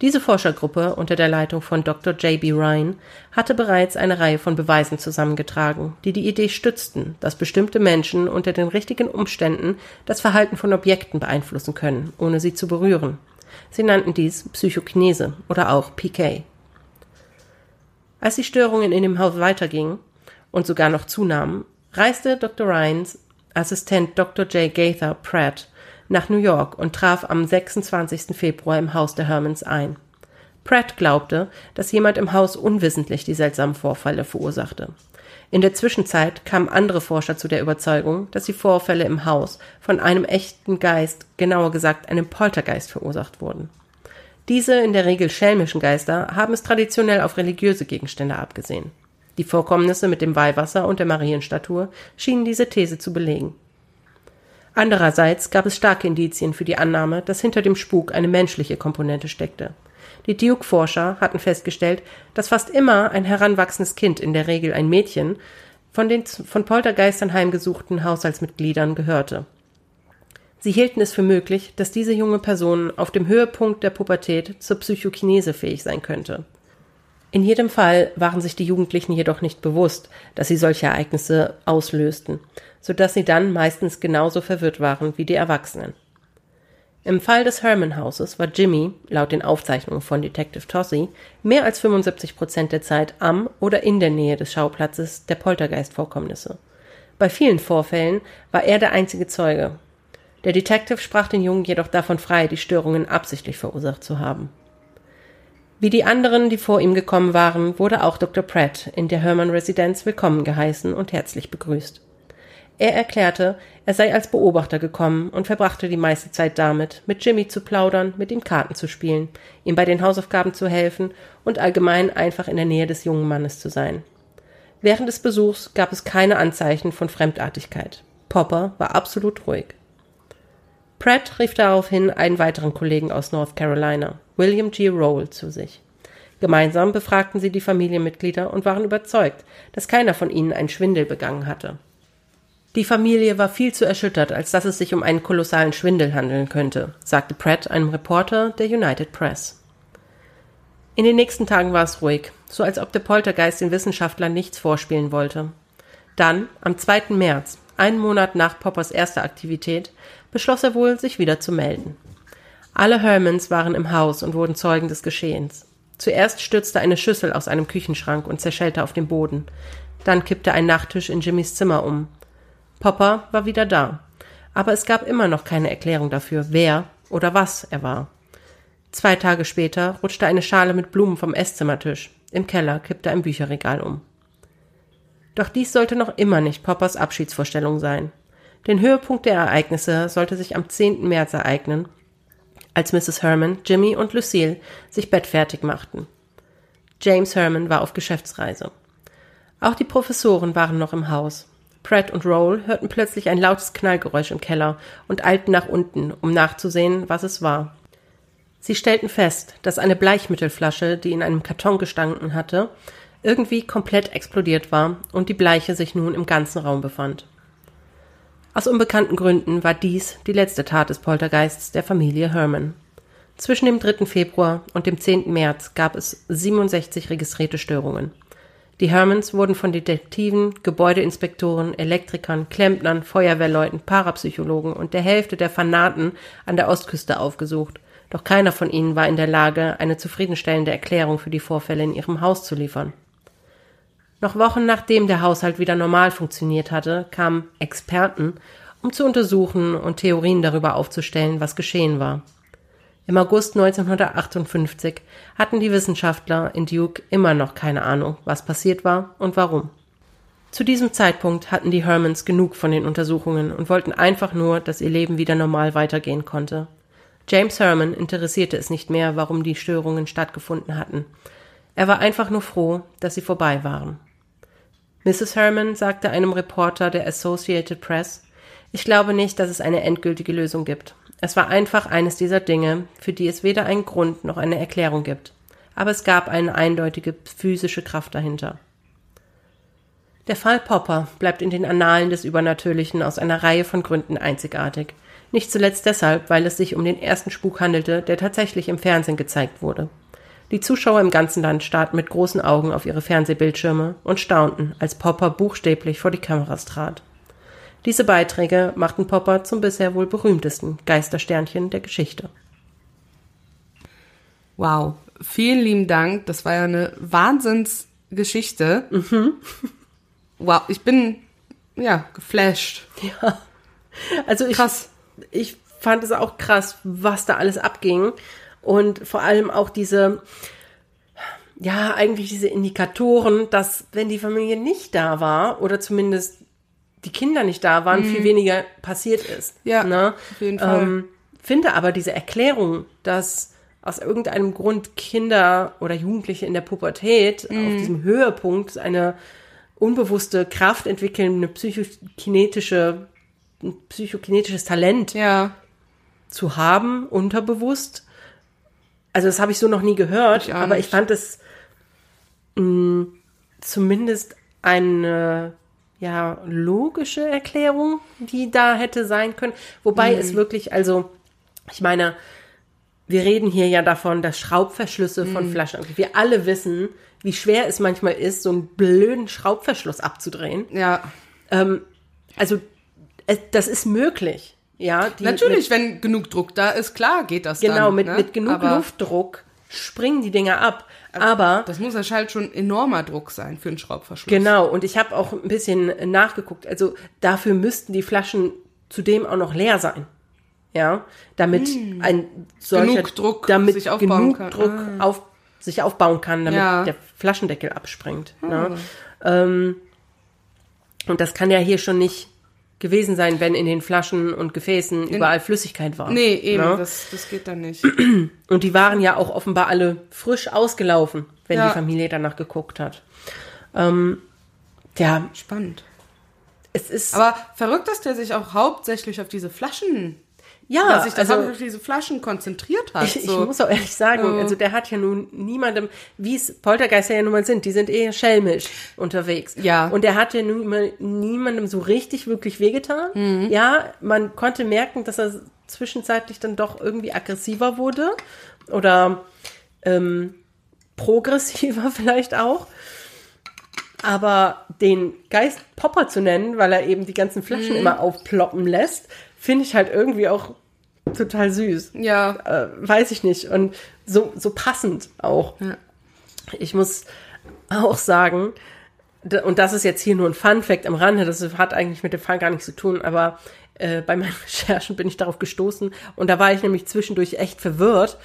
Diese Forschergruppe unter der Leitung von Dr. J. B. Ryan hatte bereits eine Reihe von Beweisen zusammengetragen, die die Idee stützten, dass bestimmte Menschen unter den richtigen Umständen das Verhalten von Objekten beeinflussen können, ohne sie zu berühren. Sie nannten dies Psychokinese oder auch PK. Als die Störungen in dem Haus weitergingen und sogar noch zunahmen, reiste Dr. Ryans Assistent Dr. J. Gaither Pratt nach New York und traf am 26. Februar im Haus der Hermans ein. Pratt glaubte, dass jemand im Haus unwissentlich die seltsamen Vorfälle verursachte. In der Zwischenzeit kamen andere Forscher zu der Überzeugung, dass die Vorfälle im Haus von einem echten Geist, genauer gesagt einem Poltergeist, verursacht wurden. Diese in der Regel schelmischen Geister haben es traditionell auf religiöse Gegenstände abgesehen. Die Vorkommnisse mit dem Weihwasser und der Marienstatue schienen diese These zu belegen. Andererseits gab es starke Indizien für die Annahme, dass hinter dem Spuk eine menschliche Komponente steckte. Die Duke-Forscher hatten festgestellt, dass fast immer ein heranwachsendes Kind, in der Regel ein Mädchen, von den von Poltergeistern heimgesuchten Haushaltsmitgliedern gehörte. Sie hielten es für möglich, dass diese junge Person auf dem Höhepunkt der Pubertät zur Psychokinese fähig sein könnte. In jedem Fall waren sich die Jugendlichen jedoch nicht bewusst, dass sie solche Ereignisse auslösten, so dass sie dann meistens genauso verwirrt waren wie die Erwachsenen. Im Fall des Herman Hauses war Jimmy, laut den Aufzeichnungen von Detective Tossi, mehr als 75 Prozent der Zeit am oder in der Nähe des Schauplatzes der Poltergeist-Vorkommnisse. Bei vielen Vorfällen war er der einzige Zeuge, der Detective sprach den Jungen jedoch davon frei, die Störungen absichtlich verursacht zu haben. Wie die anderen, die vor ihm gekommen waren, wurde auch Dr. Pratt in der Hermann-Residenz willkommen geheißen und herzlich begrüßt. Er erklärte, er sei als Beobachter gekommen und verbrachte die meiste Zeit damit, mit Jimmy zu plaudern, mit ihm Karten zu spielen, ihm bei den Hausaufgaben zu helfen und allgemein einfach in der Nähe des jungen Mannes zu sein. Während des Besuchs gab es keine Anzeichen von Fremdartigkeit. Popper war absolut ruhig. Pratt rief daraufhin einen weiteren Kollegen aus North Carolina, William G. Roll, zu sich. Gemeinsam befragten sie die Familienmitglieder und waren überzeugt, dass keiner von ihnen einen Schwindel begangen hatte. Die Familie war viel zu erschüttert, als dass es sich um einen kolossalen Schwindel handeln könnte, sagte Pratt einem Reporter der United Press. In den nächsten Tagen war es ruhig, so als ob der Poltergeist den Wissenschaftlern nichts vorspielen wollte. Dann, am 2. März, einen Monat nach Poppers erster Aktivität, beschloss er wohl, sich wieder zu melden. Alle Hermans waren im Haus und wurden Zeugen des Geschehens. Zuerst stürzte eine Schüssel aus einem Küchenschrank und zerschellte auf dem Boden. Dann kippte ein Nachttisch in Jimmys Zimmer um. Popper war wieder da. Aber es gab immer noch keine Erklärung dafür, wer oder was er war. Zwei Tage später rutschte eine Schale mit Blumen vom Esszimmertisch. Im Keller kippte ein Bücherregal um. Doch dies sollte noch immer nicht Poppers Abschiedsvorstellung sein. Den Höhepunkt der Ereignisse sollte sich am 10. März ereignen, als Mrs. Herman, Jimmy und Lucille sich bettfertig machten. James Herman war auf Geschäftsreise. Auch die Professoren waren noch im Haus. Pratt und Roll hörten plötzlich ein lautes Knallgeräusch im Keller und eilten nach unten, um nachzusehen, was es war. Sie stellten fest, dass eine Bleichmittelflasche, die in einem Karton gestanden hatte, irgendwie komplett explodiert war und die Bleiche sich nun im ganzen Raum befand. Aus unbekannten Gründen war dies die letzte Tat des Poltergeists der Familie Herman. Zwischen dem 3. Februar und dem 10. März gab es 67 registrierte Störungen. Die Hermans wurden von Detektiven, Gebäudeinspektoren, Elektrikern, Klempnern, Feuerwehrleuten, Parapsychologen und der Hälfte der Fanaten an der Ostküste aufgesucht doch keiner von ihnen war in der Lage, eine zufriedenstellende Erklärung für die Vorfälle in ihrem Haus zu liefern. Noch Wochen nachdem der Haushalt wieder normal funktioniert hatte, kamen Experten, um zu untersuchen und Theorien darüber aufzustellen, was geschehen war. Im August 1958 hatten die Wissenschaftler in Duke immer noch keine Ahnung, was passiert war und warum. Zu diesem Zeitpunkt hatten die Hermans genug von den Untersuchungen und wollten einfach nur, dass ihr Leben wieder normal weitergehen konnte. James Herman interessierte es nicht mehr, warum die Störungen stattgefunden hatten. Er war einfach nur froh, dass sie vorbei waren. Mrs. Herman sagte einem Reporter der Associated Press, ich glaube nicht, dass es eine endgültige Lösung gibt. Es war einfach eines dieser Dinge, für die es weder einen Grund noch eine Erklärung gibt. Aber es gab eine eindeutige physische Kraft dahinter. Der Fall Popper bleibt in den Annalen des Übernatürlichen aus einer Reihe von Gründen einzigartig. Nicht zuletzt deshalb, weil es sich um den ersten Spuk handelte, der tatsächlich im Fernsehen gezeigt wurde. Die Zuschauer im ganzen Land starrten mit großen Augen auf ihre Fernsehbildschirme und staunten, als Popper buchstäblich vor die Kameras trat. Diese Beiträge machten Popper zum bisher wohl berühmtesten Geistersternchen der Geschichte.
Wow, vielen lieben Dank. Das war ja eine Wahnsinnsgeschichte. Mhm. [laughs] Wow, ich bin ja geflasht.
Ja. Also ich, Krass ich fand es auch krass, was da alles abging. Und vor allem auch diese, ja, eigentlich diese Indikatoren, dass wenn die Familie nicht da war oder zumindest die Kinder nicht da waren, mhm. viel weniger passiert ist.
Ja, ne? auf jeden Fall. Ähm,
finde aber diese Erklärung, dass aus irgendeinem Grund Kinder oder Jugendliche in der Pubertät mhm. auf diesem Höhepunkt eine unbewusste Kraft entwickeln, eine psychokinetische ein psychokinetisches Talent
ja.
zu haben, unterbewusst. Also das habe ich so noch nie gehört, ich aber ich fand es mh, mm, zumindest eine ja logische Erklärung, die da hätte sein können. Wobei mhm. es wirklich, also ich meine, wir reden hier ja davon, dass Schraubverschlüsse mhm. von Flaschen. Wir alle wissen, wie schwer es manchmal ist, so einen blöden Schraubverschluss abzudrehen.
Ja.
Ähm, also das ist möglich. Ja,
die, Natürlich, mit, wenn genug Druck da ist, klar geht das
genau,
dann.
Mit, ne? mit genug aber, Luftdruck springen die Dinger ab. Aber
das muss ja halt schon enormer Druck sein für einen Schraubverschluss.
Genau, und ich habe auch ein bisschen nachgeguckt. Also dafür müssten die Flaschen zudem auch noch leer sein. Ja, damit hm. ein solcher
genug Druck
damit sich aufbauen genug kann. Druck ah. auf, sich aufbauen kann, damit ja. der Flaschendeckel abspringt. Hm. Ne? Ähm, und das kann ja hier schon nicht gewesen sein, wenn in den Flaschen und Gefäßen in, überall Flüssigkeit war.
Nee, eben, ja? Ne? das, das geht dann nicht. [clears throat]
Und die waren ja auch offenbar alle frisch ausgelaufen, wenn ja. die Familie danach geguckt hat. Ähm, ja.
Spannend.
Es ist.
Aber verrückt, dass der sich auch hauptsächlich auf diese Flaschen
ja,
dass sich das also, auf diese Flaschen konzentriert hat.
Ich, so. ich muss auch ehrlich sagen, oh. also der hat ja nun niemandem, wie es Poltergeister ja nun mal sind, die sind eher schelmisch unterwegs.
Ja.
Und der hat ja nun mal niemandem so richtig wirklich wehgetan. Mhm. Ja, man konnte merken, dass er zwischenzeitlich dann doch irgendwie aggressiver wurde oder ähm, progressiver [laughs] vielleicht auch. Aber den Geist Popper zu nennen, weil er eben die ganzen Flaschen mhm. immer aufploppen lässt, finde ich halt irgendwie auch total süß.
Ja.
Äh, weiß ich nicht. Und so, so passend auch.
Ja.
Ich muss auch sagen, und das ist jetzt hier nur ein Fun-Fact am Rande, das hat eigentlich mit dem Fall gar nichts zu tun, aber äh, bei meinen [laughs] Recherchen bin ich darauf gestoßen und da war ich nämlich zwischendurch echt verwirrt.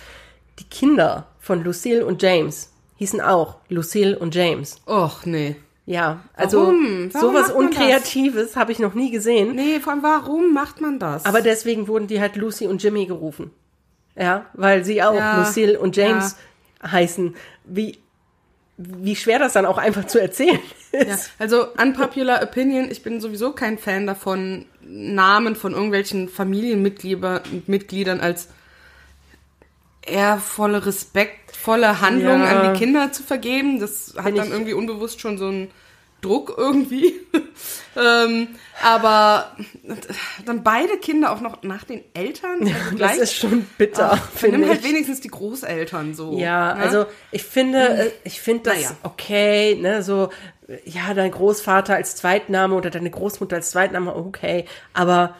Die Kinder von Lucille und James hießen auch Lucille und James.
Och, nee.
Ja, also warum? Warum sowas Unkreatives habe ich noch nie gesehen.
Nee, von warum macht man das?
Aber deswegen wurden die halt Lucy und Jimmy gerufen. Ja, weil sie auch ja, Lucille und James ja. heißen. Wie, wie schwer das dann auch einfach zu erzählen
Ja, also unpopular opinion, ich bin sowieso kein Fan davon, Namen von irgendwelchen Familienmitgliedern als ehrvolle, respektvolle Handlungen
Ja.
an die Kinder zu vergeben. Das hat
Bin
dann irgendwie unbewusst schon so einen Druck irgendwie. [laughs] ähm, aber dann beide Kinder auch noch nach den Eltern. Also
Das
gleich,
ist schon bitter,
Ach, nimm halt wenigstens die Großeltern so.
Ja,
ne?
also ich finde, äh, ich finde das
Naja.
okay, ne, so, ja, dein Großvater als Zweitname oder deine Großmutter als Zweitname, okay, aber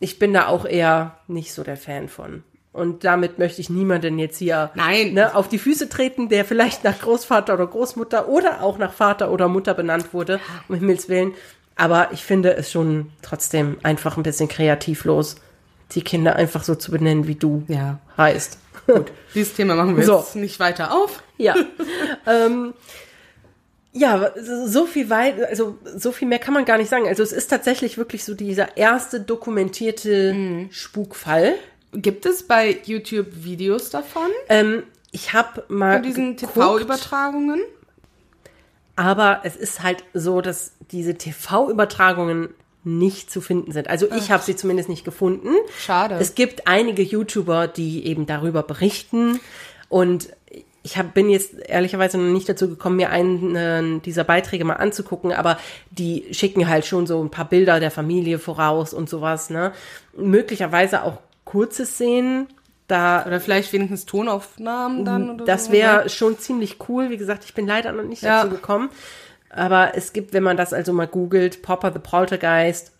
ich bin da auch eher nicht so der Fan von. Und damit möchte ich niemanden jetzt hier
Nein.
ne, auf die Füße treten, der vielleicht nach Großvater oder Großmutter oder auch nach Vater oder Mutter benannt wurde, um Himmels Willen. Aber ich finde es schon trotzdem einfach ein bisschen kreativlos, die Kinder einfach so zu benennen, wie du
Ja.
heißt. [laughs]
Gut, dieses Thema machen wir
So.
jetzt nicht weiter auf.
Ja. [laughs] ähm, ja, so viel weit, also so viel mehr kann man gar nicht sagen. Also es ist tatsächlich wirklich so dieser erste dokumentierte
Mhm.
Spukfall.
Gibt es bei YouTube Videos davon?
Ähm, ich habe mal
Von diesen TV-Übertragungen?
aber es ist halt so, dass diese TV-Übertragungen nicht zu finden sind. Also ich habe sie zumindest nicht gefunden.
Schade.
Es gibt einige YouTuber, die eben darüber berichten und ich hab, bin jetzt ehrlicherweise noch nicht dazu gekommen, mir einen dieser Beiträge mal anzugucken, aber die schicken halt schon so ein paar Bilder der Familie voraus und sowas, ne? Möglicherweise auch kurze Szenen, da
Oder vielleicht wenigstens Tonaufnahmen dann oder
das
so,
wäre
ne?
schon ziemlich cool. Wie gesagt, ich bin leider noch nicht
Ja.
dazu gekommen. Aber es gibt, wenn man das also mal googelt, Popper the Poltergeist,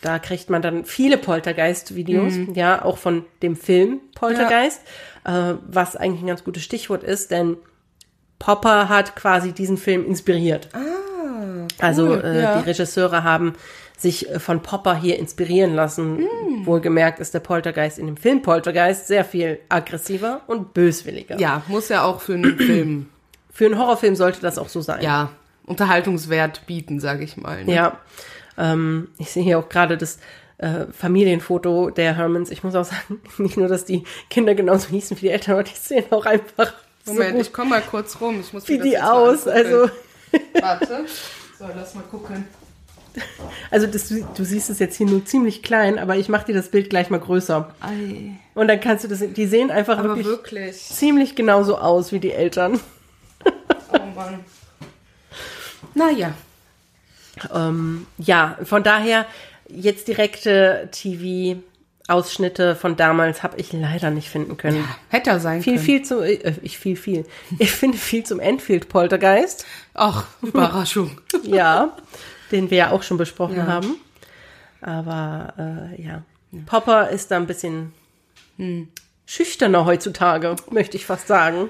da kriegt man dann viele Poltergeist-Videos,
Mhm.
ja, auch von dem Film Poltergeist, äh, was eigentlich ein ganz gutes Stichwort ist, denn Popper hat quasi diesen Film inspiriert. Also äh,
ja.
die Regisseure haben sich äh, von Popper hier inspirieren lassen.
Mm.
Wohlgemerkt ist der Poltergeist in dem Film Poltergeist sehr viel aggressiver und böswilliger.
Ja, muss ja auch für einen [clears throat] Film,
Für einen Horrorfilm sollte das auch so sein.
ja, Unterhaltungswert bieten, sage ich mal. Ne?
Ja. Ähm, ich sehe hier auch gerade das äh, Familienfoto der Hermans. Ich muss auch sagen, [laughs] nicht nur, dass die Kinder genauso hießen wie die Eltern, aber die sehen auch einfach
Moment,
so
ich
gut
komme mal kurz rum. Ich muss
wie die aus. Also, [laughs]
Warte. So, lass mal gucken.
Also das, du siehst es jetzt hier nur ziemlich klein, aber ich mache dir das Bild gleich mal größer.
Ei.
Und dann kannst du das, die sehen einfach
Aber
wirklich,
wirklich.
ziemlich genauso aus wie die Eltern.
Oh Mann. Naja.
Ähm, ja, von daher jetzt direkte TV-Ausschnitte von damals habe ich leider nicht finden können.
Hätte er sein
Viel,
können.
viel zu, äh, ich viel, viel. Ich finde viel zum Enfield Poltergeist.
Ach, Überraschung.
Ja, [laughs] den wir ja auch schon besprochen
Ja.
haben. Aber äh, ja. Popper ist da ein bisschen
Hm.
schüchterner heutzutage, möchte ich fast sagen.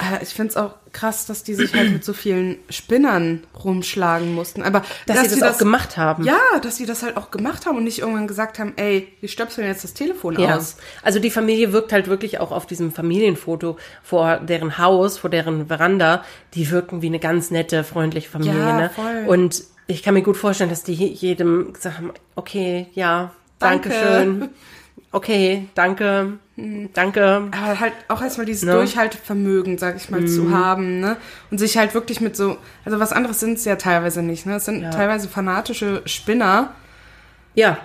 Aber ich finde es auch krass, dass die sich halt mit so vielen Spinnern rumschlagen mussten. Aber
Dass, sie das, auch gemacht haben.
Ja, dass sie das halt auch gemacht haben und nicht irgendwann gesagt haben, ey, wir stöpseln jetzt das Telefon
Ja.
aus.
Also die Familie wirkt halt wirklich auch auf diesem Familienfoto vor deren Haus, vor deren Veranda, die wirken wie eine ganz nette, freundliche Familie.
Ja,
ne?
voll.
Und ich kann mir gut vorstellen, dass die jedem gesagt haben, okay, ja,
Danke.
danke schön. [laughs] Okay, danke, danke.
Aber halt auch erstmal dieses
Ne?
Durchhaltevermögen, sag ich mal, zu haben, ne? Und sich halt wirklich mit so, also was anderes sind es ja teilweise nicht, ne? Es sind
Ja.
teilweise fanatische Spinner,
Ja,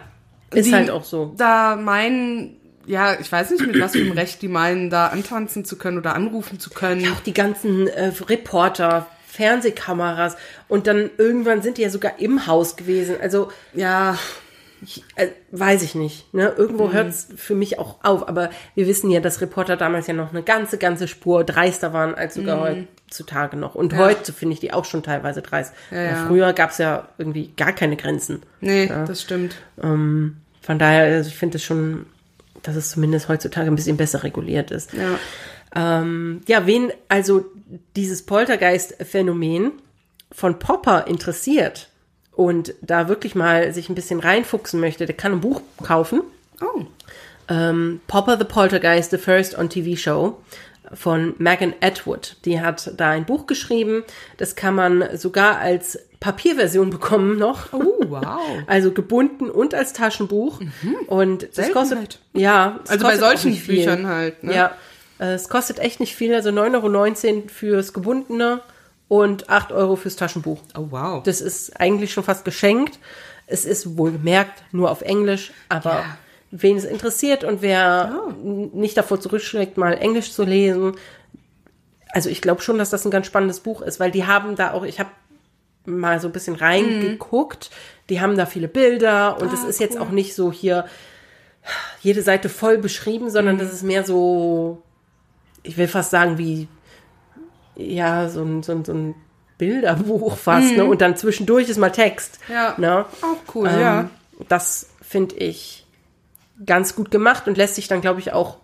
ist halt auch so.
Da meinen, ja, ich weiß nicht, mit was für einem [clears throat] Recht die meinen, da antanzen zu können oder anrufen zu können.
Auch die ganzen äh, Reporter, Fernsehkameras und dann irgendwann sind die ja sogar im Haus gewesen. Also
Ja,
Ich, äh, weiß ich nicht. Ne? Irgendwo
Mhm.
hört's für mich auch auf. Aber wir wissen ja, dass Reporter damals ja noch eine ganze, ganze Spur dreister waren als sogar heutzutage noch. Und heute finde ich die auch schon teilweise dreist.
Ja, ja.
Früher gab's ja irgendwie gar keine Grenzen.
nee, das stimmt.
Ähm, von daher, also ich finde es schon, dass es zumindest heutzutage ein bisschen besser reguliert ist.
Ja.
Ähm, ja, wen also dieses Poltergeist-Phänomen von Popper interessiert und da wirklich mal sich ein bisschen reinfuchsen möchte, der kann ein Buch kaufen.
Oh.
Ähm, Popper the Poltergeist, the First on TV Show von Megan Atwood. Die hat da ein Buch geschrieben. Das kann man sogar als Papierversion [laughs] bekommen noch.
Oh, wow. [laughs]
Also gebunden und als Taschenbuch. Und das
Seltenheit.
kostet, ja,
Also bei solchen. Büchern halt, ne?
Ja, es kostet echt nicht viel, also 9,19 Euro fürs gebundene und 8 Euro fürs Taschenbuch.
Oh, wow.
Das ist eigentlich schon fast geschenkt. Es ist wohlgemerkt nur auf Englisch, aber
Ja.
wen es interessiert und wer n- nicht davor zurückschlägt, mal Englisch zu lesen. Also ich glaube schon, dass das ein ganz spannendes Buch ist, weil die haben da auch, ich habe mal so ein bisschen reingeguckt, die haben da viele Bilder und es ist jetzt auch nicht so hier jede Seite voll beschrieben, sondern das ist mehr so, ich will fast sagen, wie ja, so ein, so ein, so ein Bilderbuch fast, ne? Und dann zwischendurch ist mal Text.
Ja.
Ne?
Auch cool,
Ähm,
ja.
Das finde ich ganz gut gemacht und lässt sich dann, glaube ich, auch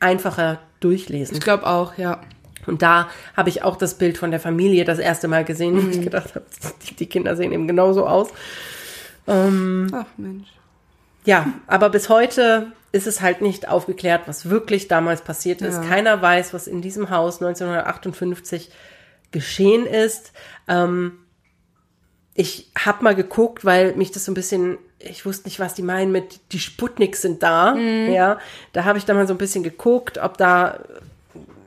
einfacher durchlesen.
Ich glaube auch, ja.
Und da habe ich auch das Bild von der Familie das erste Mal gesehen, wo ich gedacht habe, [laughs] die, die Kinder sehen eben genauso aus.
Ach Mensch.
Ja, aber bis heute ist es halt nicht aufgeklärt, was wirklich damals passiert ist.
Ja.
Keiner weiß, was in diesem Haus 1958 geschehen ist. Ähm, ich habe mal geguckt, weil mich das so ein bisschen, ich wusste nicht, was die meinen mit, die Sputniks sind da. Ja, da habe ich dann mal so ein bisschen geguckt, ob da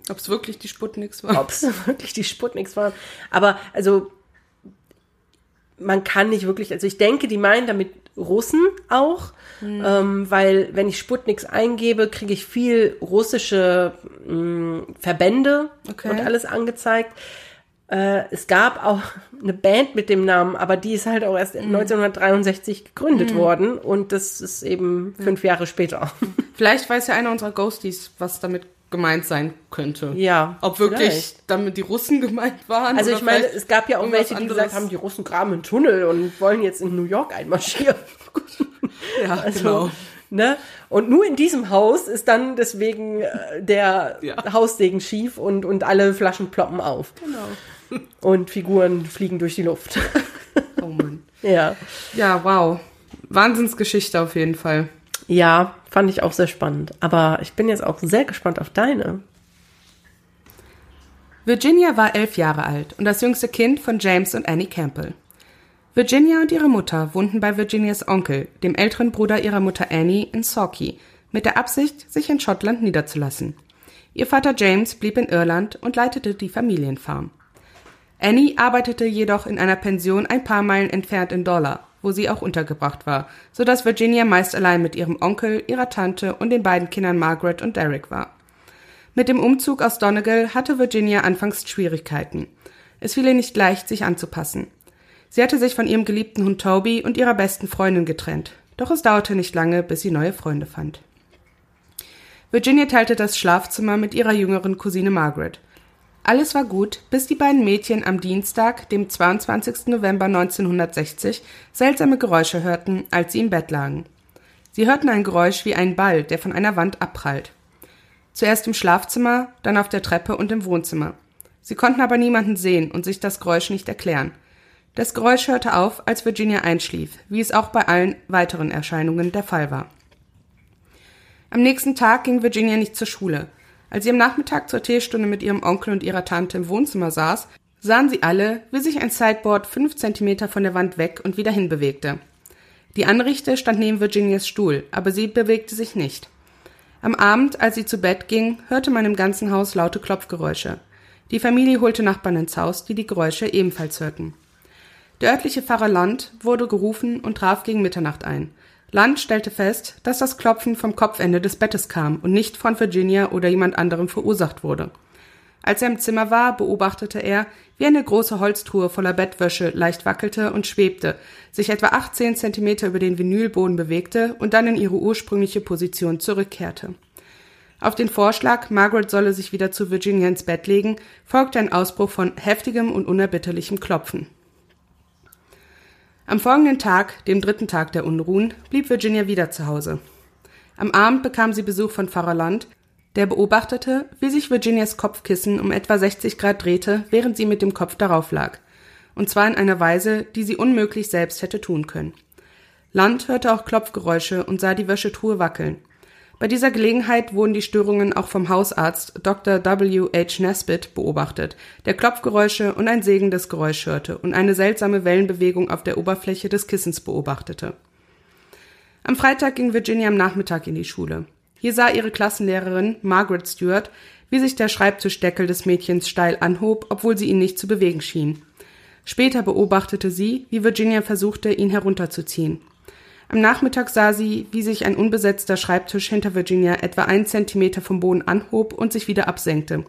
Ob es wirklich die Sputniks war?
ob es wirklich die Sputniks waren. Aber also man kann nicht wirklich, also ich denke, die meinen damit Russen auch, ähm, weil wenn ich Sputniks eingebe, kriege ich viel russische mh, Verbände
Okay.
und alles angezeigt. Äh, es gab auch [laughs] eine Band mit dem Namen, aber die ist halt auch erst 1963 gegründet worden und das ist eben fünf Jahre später.
Vielleicht weiß ja einer unserer Ghosties, was damit gemeint sein könnte.
Ja,
Ob wirklich
vielleicht.
damit die Russen gemeint waren?
Also ich meine, es gab ja auch welche, die
anderes.
gesagt haben, die Russen graben einen Tunnel und wollen jetzt in New York einmarschieren. [laughs]
Ja,
Also,
genau.
ne? Und nur in diesem Haus ist dann deswegen äh, der
Ja.
Haussegen schief und, und alle Flaschen ploppen auf.
Genau. [laughs]
Und Figuren fliegen durch die Luft.
Oh Mann. [laughs]
ja.
Ja, wow. Wahnsinnsgeschichte auf jeden Fall.
Ja, fand ich auch sehr spannend. Aber ich bin jetzt auch sehr gespannt auf deine.
Virginia war elf Jahre alt und das jüngste Kind von James und Annie Campbell. Virginia und ihre Mutter wohnten bei Virginias Onkel, dem älteren Bruder ihrer Mutter Annie, in Sawkey, mit der Absicht, sich in Schottland niederzulassen. Ihr Vater James blieb in Irland und leitete die Familienfarm. Annie arbeitete jedoch in einer Pension ein paar Meilen entfernt in Dollar, wo sie auch untergebracht war, so dass Virginia meist allein mit ihrem Onkel, ihrer Tante und den beiden Kindern Margaret und Derek war. Mit dem Umzug aus Donegal hatte Virginia anfangs Schwierigkeiten. Es fiel ihr nicht leicht, sich anzupassen. Sie hatte sich von ihrem geliebten Hund Toby und ihrer besten Freundin getrennt, doch es dauerte nicht lange, bis sie neue Freunde fand. Virginia teilte das Schlafzimmer mit ihrer jüngeren Cousine Margaret. Alles war gut, bis die beiden Mädchen am Dienstag, dem 22. November 1960, seltsame Geräusche hörten, als sie im Bett lagen. Sie hörten ein Geräusch wie ein Ball, der von einer Wand abprallt. Zuerst im Schlafzimmer, dann auf der Treppe und im Wohnzimmer. Sie konnten aber niemanden sehen und sich das Geräusch nicht erklären. Das Geräusch hörte auf, als Virginia einschlief, wie es auch bei allen weiteren Erscheinungen der Fall war. Am nächsten Tag ging Virginia nicht zur Schule. Als sie am Nachmittag zur Teestunde mit ihrem Onkel und ihrer Tante im Wohnzimmer saß, sahen sie alle, wie sich ein Sideboard fünf Zentimeter von der Wand weg und wieder hinbewegte. Die Anrichte stand neben Virginias Stuhl, aber sie bewegte sich nicht. Am Abend, als sie zu Bett ging, hörte man im ganzen Haus laute Klopfgeräusche. Die Familie holte Nachbarn ins Haus, die die Geräusche ebenfalls hörten. Der örtliche Pfarrer Land wurde gerufen und traf gegen Mitternacht ein. Land stellte fest, dass das Klopfen vom Kopfende des Bettes kam und nicht von Virginia oder jemand anderem verursacht wurde. Als er im Zimmer war, beobachtete er, wie eine große Holztruhe voller Bettwäsche leicht wackelte und schwebte, sich etwa 18 Zentimeter über den Vinylboden bewegte und dann in ihre ursprüngliche Position zurückkehrte. Auf den Vorschlag, Margaret solle sich wieder zu Virginia ins Bett legen, folgte ein Ausbruch von heftigem und unerbitterlichem Klopfen. Am folgenden Tag, dem dritten Tag der Unruhen, blieb Virginia wieder zu Hause. Am Abend bekam sie Besuch von Pfarrer Land, der beobachtete, wie sich Virginias Kopfkissen um etwa 60 Grad drehte, während sie mit dem Kopf darauf lag. Und zwar in einer Weise, die sie unmöglich selbst hätte tun können. Land hörte auch Klopfgeräusche und sah die Wäschetruhe wackeln. Bei dieser Gelegenheit wurden die Störungen auch vom Hausarzt Dr. W. H. Nesbitt beobachtet, der Klopfgeräusche und ein sägendes Geräusch hörte und eine seltsame Wellenbewegung auf der Oberfläche des Kissens beobachtete. Am Freitag ging Virginia am Nachmittag in die Schule. Hier sah ihre Klassenlehrerin Margaret Stewart, wie sich der Schreibtischdeckel des Mädchens steil anhob, obwohl sie ihn nicht zu bewegen schien. Später beobachtete sie, wie Virginia versuchte, ihn herunterzuziehen. Am Nachmittag sah sie, wie sich ein unbesetzter Schreibtisch hinter Virginia etwa einen Zentimeter vom Boden anhob und sich wieder absenkte.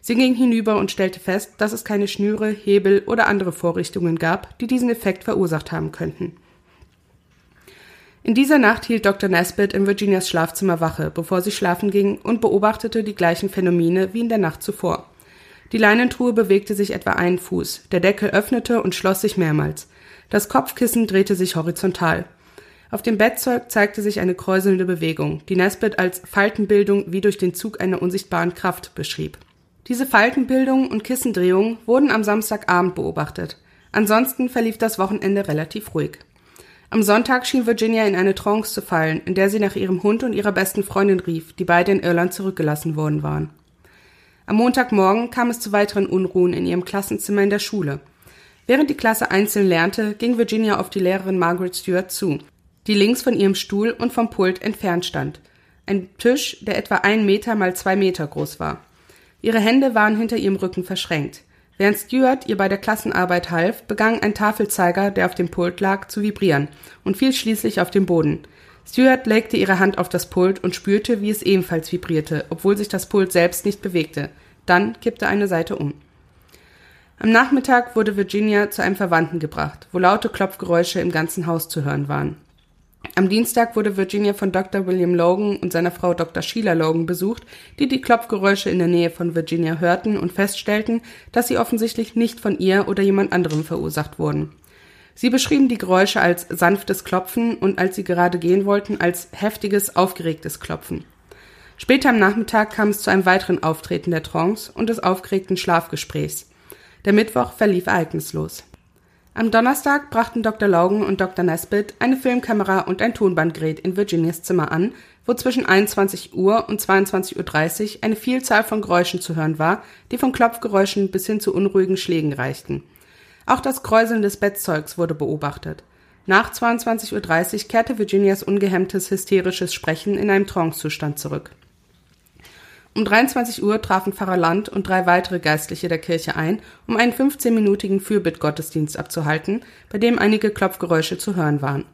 Sie ging hinüber und stellte fest, dass es keine Schnüre, Hebel oder andere Vorrichtungen gab, die diesen Effekt verursacht haben könnten. In dieser Nacht hielt Dr. Nesbitt in Virginias Schlafzimmer Wache, bevor sie schlafen ging, und beobachtete die gleichen Phänomene wie in der Nacht zuvor. Die Leinentruhe bewegte sich etwa einen Fuß, der Deckel öffnete und schloss sich mehrmals. Das Kopfkissen drehte sich horizontal. Auf dem Bettzeug zeigte sich eine kräuselnde Bewegung, die Nesbitt als Faltenbildung wie durch den Zug einer unsichtbaren Kraft beschrieb. Diese Faltenbildung und Kissendrehung wurden am Samstagabend beobachtet. Ansonsten verlief das Wochenende relativ ruhig. Am Sonntag schien Virginia in eine Trance zu fallen, in der sie nach ihrem Hund und ihrer besten Freundin rief, die beide in Irland zurückgelassen worden waren. Am Montagmorgen kam es zu weiteren Unruhen in ihrem Klassenzimmer in der Schule. Während die Klasse einzeln lernte, ging Virginia auf die Lehrerin Margaret Stewart zu, die links von ihrem Stuhl und vom Pult entfernt stand. Ein Tisch, der etwa ein Meter mal zwei Meter groß war. Ihre Hände waren hinter ihrem Rücken verschränkt. Während Stuart ihr bei der Klassenarbeit half, begann ein Tafelzeiger, der auf dem Pult lag, zu vibrieren und fiel schließlich auf den Boden. Stuart legte ihre Hand auf das Pult und spürte, wie es ebenfalls vibrierte, obwohl sich das Pult selbst nicht bewegte. Dann kippte eine Seite um. Am Nachmittag wurde Virginia zu einem Verwandten gebracht, wo laute Klopfgeräusche im ganzen Haus zu hören waren. Am Dienstag wurde Virginia von Dr. William Logan und seiner Frau Dr. Sheila Logan besucht, die die Klopfgeräusche in der Nähe von Virginia hörten und feststellten, dass sie offensichtlich nicht von ihr oder jemand anderem verursacht wurden. Sie beschrieben die Geräusche als sanftes Klopfen und als sie gerade gehen wollten, als heftiges, aufgeregtes Klopfen. Später am Nachmittag kam es zu einem weiteren Auftreten der Trance und des aufgeregten Schlafgesprächs. Der Mittwoch verlief ereignislos. Am Donnerstag brachten Dr. Logan und Dr. Nesbitt eine Filmkamera und ein Tonbandgerät in Virginias Zimmer an, wo zwischen 21 Uhr und 22.30 Uhr eine Vielzahl von Geräuschen zu hören war, die von Klopfgeräuschen bis hin zu unruhigen Schlägen reichten. Auch das Kräuseln des Bettzeugs wurde beobachtet. Nach 22.30 Uhr kehrte Virginias ungehemmtes hysterisches Sprechen in einem Trancezustand zurück. Um 23 Uhr trafen Pfarrer Land und drei weitere Geistliche der Kirche ein, um einen 15-minütigen Fürbittgottesdienst abzuhalten, bei dem einige Klopfgeräusche zu hören waren.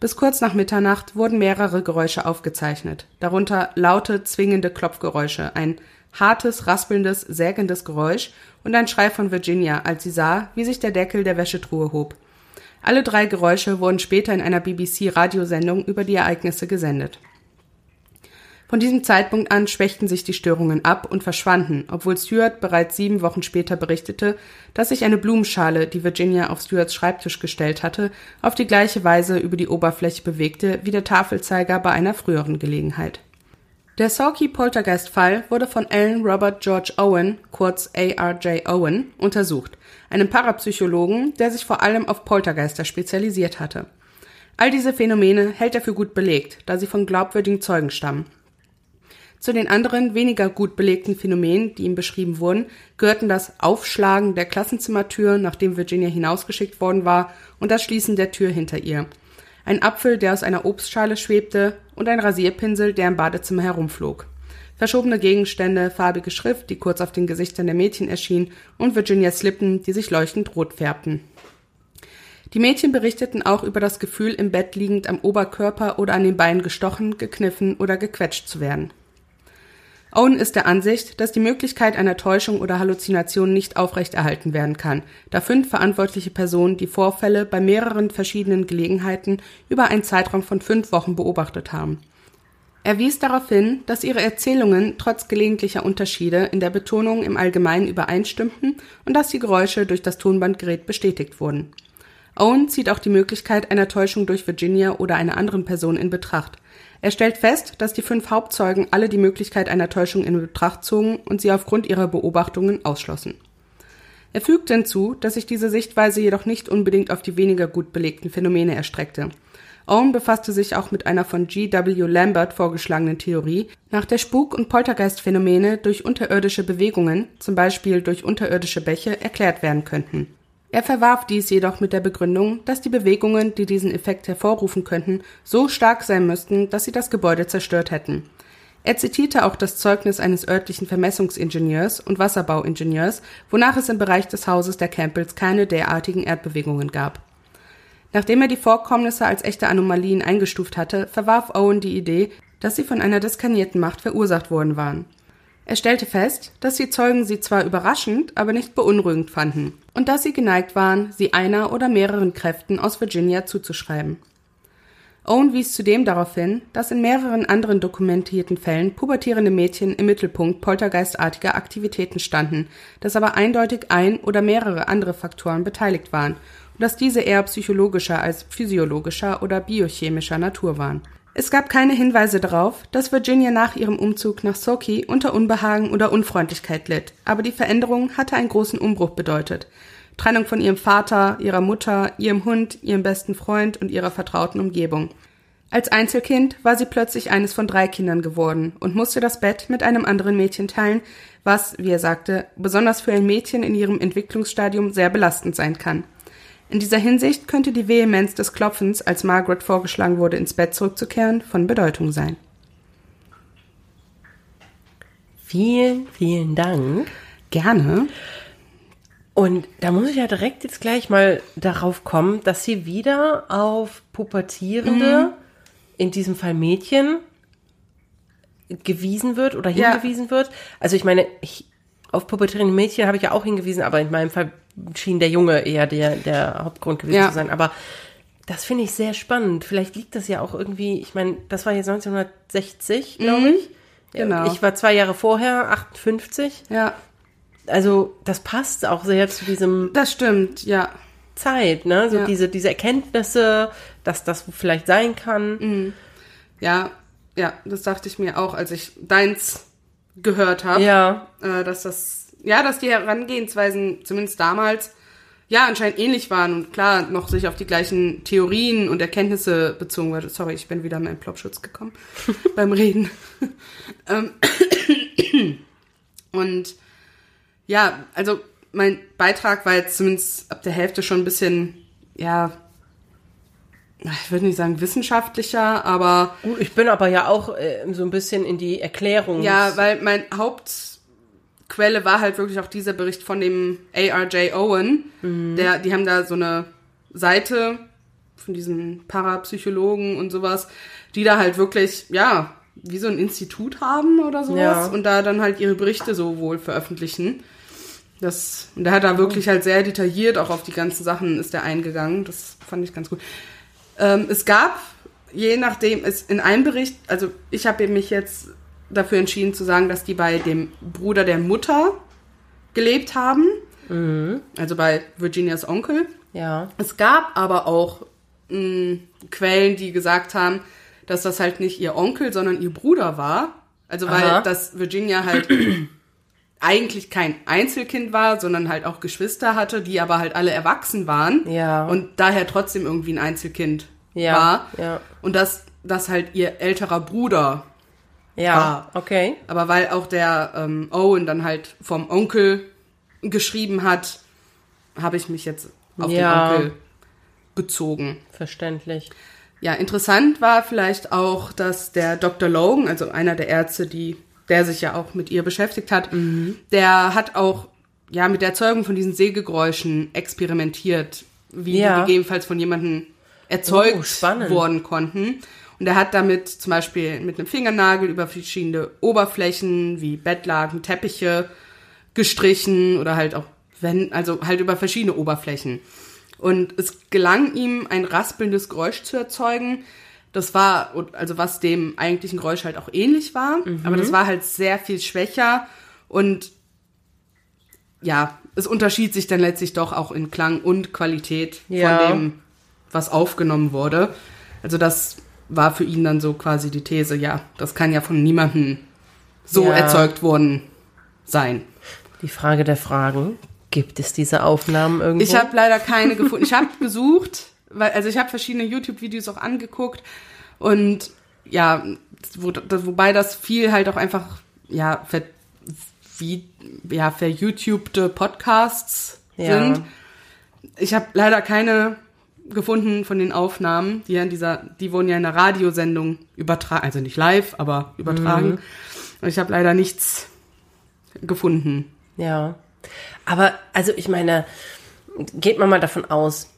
Bis kurz nach Mitternacht wurden mehrere Geräusche aufgezeichnet, darunter laute, zwingende Klopfgeräusche, ein hartes, raspelndes, sägendes Geräusch und ein Schrei von Virginia, als sie sah, wie sich der Deckel der Wäschetruhe hob. Alle drei Geräusche wurden später in einer BBC-Radiosendung über die Ereignisse gesendet. Von diesem Zeitpunkt an schwächten sich die Störungen ab und verschwanden, obwohl Stuart bereits sieben Wochen später berichtete, dass sich eine Blumenschale, die Virginia auf Stuarts Schreibtisch gestellt hatte, auf die gleiche Weise über die Oberfläche bewegte wie der Tafelzeiger bei einer früheren Gelegenheit. Der Sawkey Poltergeist Fall wurde von Alan Robert George Owen, kurz ARJ Owen, untersucht, einem Parapsychologen, der sich vor allem auf Poltergeister spezialisiert hatte. All diese Phänomene hält er für gut belegt, da sie von glaubwürdigen Zeugen stammen. Zu den anderen weniger gut belegten Phänomenen, die ihm beschrieben wurden, gehörten das Aufschlagen der Klassenzimmertür, nachdem Virginia hinausgeschickt worden war, und das Schließen der Tür hinter ihr. Ein Apfel, der aus einer Obstschale schwebte, und ein Rasierpinsel, der im Badezimmer herumflog. Verschobene Gegenstände, farbige Schrift, die kurz auf den Gesichtern der Mädchen erschien, und Virginias Lippen, die sich leuchtend rot färbten. Die Mädchen berichteten auch über das Gefühl, im Bett liegend am Oberkörper oder an den Beinen gestochen, gekniffen oder gequetscht zu werden. Owen ist der Ansicht, dass die Möglichkeit einer Täuschung oder Halluzination nicht aufrechterhalten werden kann, da fünf verantwortliche Personen die Vorfälle bei mehreren verschiedenen Gelegenheiten über einen Zeitraum von fünf Wochen beobachtet haben. Er wies darauf hin, dass ihre Erzählungen trotz gelegentlicher Unterschiede in der Betonung im Allgemeinen übereinstimmten und dass die Geräusche durch das Tonbandgerät bestätigt wurden. Owen zieht auch die Möglichkeit einer Täuschung durch Virginia oder einer anderen Person in Betracht – er stellt fest, dass die fünf Hauptzeugen alle die Möglichkeit einer Täuschung in Betracht zogen und sie aufgrund ihrer Beobachtungen ausschlossen. Er fügt hinzu, dass sich diese Sichtweise jedoch nicht unbedingt auf die weniger gut belegten Phänomene erstreckte. Owen befasste sich auch mit einer von G. W. Lambert vorgeschlagenen Theorie, nach der Spuk- und Poltergeistphänomene durch unterirdische Bewegungen, zum Beispiel durch unterirdische Bäche, erklärt werden könnten er verwarf dies jedoch mit der Begründung, dass die Bewegungen, die diesen Effekt hervorrufen könnten, so stark sein müssten, dass sie das Gebäude zerstört hätten. Er zitierte auch das Zeugnis eines örtlichen Vermessungsingenieurs und Wasserbauingenieurs, wonach es im Bereich des Hauses der Campbells keine derartigen Erdbewegungen gab. Nachdem er die Vorkommnisse als echte Anomalien eingestuft hatte, verwarf Owen die Idee, dass sie von einer diskarnierten Macht verursacht worden waren. Er stellte fest, dass die Zeugen sie zwar überraschend, aber nicht beunruhigend fanden und dass sie geneigt waren, sie einer oder mehreren Kräften aus Virginia zuzuschreiben. Owen wies zudem darauf hin, dass in mehreren anderen dokumentierten Fällen pubertierende Mädchen im Mittelpunkt poltergeistartiger Aktivitäten standen, dass aber eindeutig ein oder mehrere andere Faktoren beteiligt waren und dass diese eher psychologischer als physiologischer oder biochemischer Natur waren. Es gab keine Hinweise darauf, dass Virginia nach ihrem Umzug nach Soki unter Unbehagen oder Unfreundlichkeit litt, aber die Veränderung hatte einen großen Umbruch bedeutet. Trennung von ihrem Vater, ihrer Mutter, ihrem Hund, ihrem besten Freund und ihrer vertrauten Umgebung. Als Einzelkind war sie plötzlich eines von drei Kindern geworden und musste das Bett mit einem anderen Mädchen teilen, was, wie er sagte, besonders für ein Mädchen in ihrem Entwicklungsstadium sehr belastend sein kann. In dieser Hinsicht könnte die Vehemenz des Klopfens, als Margaret vorgeschlagen wurde, ins Bett zurückzukehren, von Bedeutung sein.
Vielen, vielen Dank.
Gerne.
Und da muss ich ja direkt jetzt gleich mal darauf kommen, dass sie wieder auf Pubertierende, mhm. in diesem Fall Mädchen, gewiesen wird oder hingewiesen ja. wird. Also ich meine, ich, auf pubertierende Mädchen habe ich ja auch hingewiesen, aber in meinem Fall schien der Junge eher der, der Hauptgrund gewesen ja. zu sein. Aber das finde ich sehr spannend. Vielleicht liegt das ja auch irgendwie, ich meine, das war jetzt 1960, glaube mhm. ich. Genau. Ich war zwei Jahre vorher, 58.
Ja.
Also das passt auch sehr zu diesem.
Das stimmt, ja.
Zeit, ne? So ja. diese, diese Erkenntnisse, dass das vielleicht sein kann.
Mhm. Ja, ja, das dachte ich mir auch, als ich deins gehört habe.
Ja.
Äh, dass das ja, dass die Herangehensweisen zumindest damals ja anscheinend ähnlich waren und klar noch sich auf die gleichen Theorien und Erkenntnisse bezogen wurde. Sorry, ich bin wieder in meinen Plopschutz gekommen [laughs] beim Reden. Ähm, und ja, also mein Beitrag war jetzt zumindest ab der Hälfte schon ein bisschen, ja, ich würde nicht sagen wissenschaftlicher, aber.
Ich bin aber ja auch äh, so ein bisschen in die Erklärung.
Ja, weil mein Haupt Quelle war halt wirklich auch dieser Bericht von dem ARJ Owen. Mhm. Der, die haben da so eine Seite von diesen Parapsychologen und sowas, die da halt wirklich, ja, wie so ein Institut haben oder sowas ja. und da dann halt ihre Berichte so wohl veröffentlichen. Das, und der hat da wirklich halt sehr detailliert auch auf die ganzen Sachen ist der eingegangen. Das fand ich ganz gut. Ähm, es gab, je nachdem, es in einem Bericht, also ich habe mich jetzt dafür entschieden zu sagen, dass die bei dem Bruder der Mutter gelebt haben. Mhm. Also bei Virginias Onkel.
Ja.
Es gab aber auch mh, mm, Quellen, die gesagt haben, dass das halt nicht ihr Onkel, sondern ihr Bruder war. Also weil Aha. das Virginia halt eigentlich kein Einzelkind war, sondern halt auch Geschwister hatte, die aber halt alle erwachsen waren.
Ja.
Und daher trotzdem irgendwie ein Einzelkind
ja.
war.
Ja.
Und dass das halt ihr älterer Bruder
ja, war. okay.
Aber weil auch der ähm, Owen dann halt vom Onkel geschrieben hat, habe ich mich jetzt auf ja. den Onkel bezogen.
Verständlich.
Ja, interessant war vielleicht auch, dass der Dr. Logan, also einer der Ärzte, die, der sich ja auch mit ihr beschäftigt hat, mhm. der hat auch ja mit der Erzeugung von diesen Sägegeräuschen experimentiert, wie ja. die gegebenenfalls von jemandem erzeugt oh, worden konnten. Und er hat damit zum Beispiel mit einem Fingernagel über verschiedene Oberflächen wie Bettlaken, Teppiche gestrichen oder halt auch, wenn, also halt über verschiedene Oberflächen. Und es gelang ihm, ein raspelndes Geräusch zu erzeugen. Das war, also was dem eigentlichen Geräusch halt auch ähnlich war, mhm. aber das war halt sehr viel schwächer und ja, es unterschied sich dann letztlich doch auch in Klang und Qualität ja. von dem, was aufgenommen wurde. Also das war für ihn dann so quasi die These, ja, das kann ja von niemandem so ja. erzeugt worden sein.
Die Frage der Fragen, gibt es diese Aufnahmen irgendwo?
Ich habe leider keine gefunden. Ich habe [laughs] gesucht, weil, also ich habe verschiedene YouTube-Videos auch angeguckt und ja, wo, wobei das viel halt auch einfach, ja, ver, wie, ja, ver-YouTubte Podcasts ja. sind. Ich habe leider keine gefunden von den Aufnahmen, die ja in dieser, die wurden ja in einer Radiosendung übertragen, also nicht live, aber übertragen.
Mhm.
Und ich habe leider nichts gefunden.
Ja. Aber, also ich meine, geht man mal davon aus,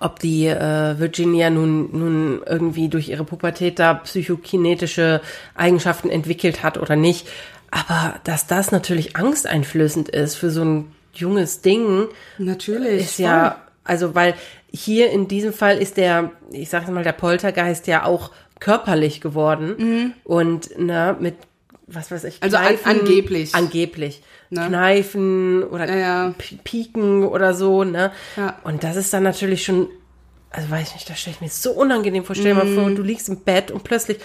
ob die äh, Virginia nun, nun irgendwie durch ihre Pubertät da psychokinetische Eigenschaften entwickelt hat oder nicht. Aber dass das natürlich angsteinflößend ist für so ein junges Ding,
Natürlich.
ist ja, also weil hier in diesem Fall ist der, ich sag mal, der Poltergeist ja auch körperlich geworden und na, mit was weiß ich,
Mhm. Also an- angeblich.
angeblich.
Ne?
Kneifen oder
Ja, ja.
P- Piken oder so, ne?
Ja.
Und das ist dann natürlich schon, also weiß ich nicht, das stelle ich mir so unangenehm vor. Stell dir
Mhm.
mal vor, du liegst im Bett und plötzlich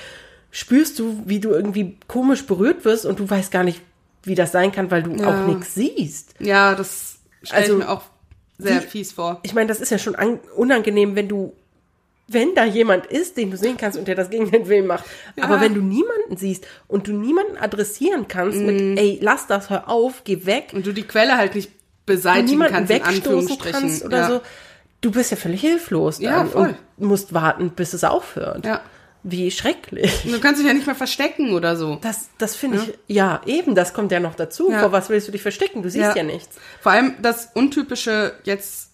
spürst du, wie du irgendwie komisch berührt wirst und du weißt gar nicht, wie das sein kann, weil du
Ja.
auch nichts siehst.
Ja, das stelle
Also,
ich mir auch sehr
wie-
fies vor.
Ich meine, das ist ja schon an, unangenehm, wenn du, wenn da jemand ist, den du sehen kannst und der das gegen den Willen macht. Aber wenn du niemanden siehst und du niemanden adressieren kannst
Mhm.
mit, ey, lass das, hör auf, geh weg,
Und du die Quelle halt nicht beseitigen kannst, in
wegstoßen
Anführungsstrichen.
kannst oder
ja.
so, du bist ja völlig hilflos
Ja, voll.
und musst warten, bis es aufhört.
Ja.
Wie schrecklich.
Du kannst dich ja nicht mehr verstecken oder so.
Das, das finde ich, ja, eben, das kommt ja noch dazu.
Ja.
Vor was willst du dich verstecken? Du siehst ja, nichts.
Vor allem das Untypische jetzt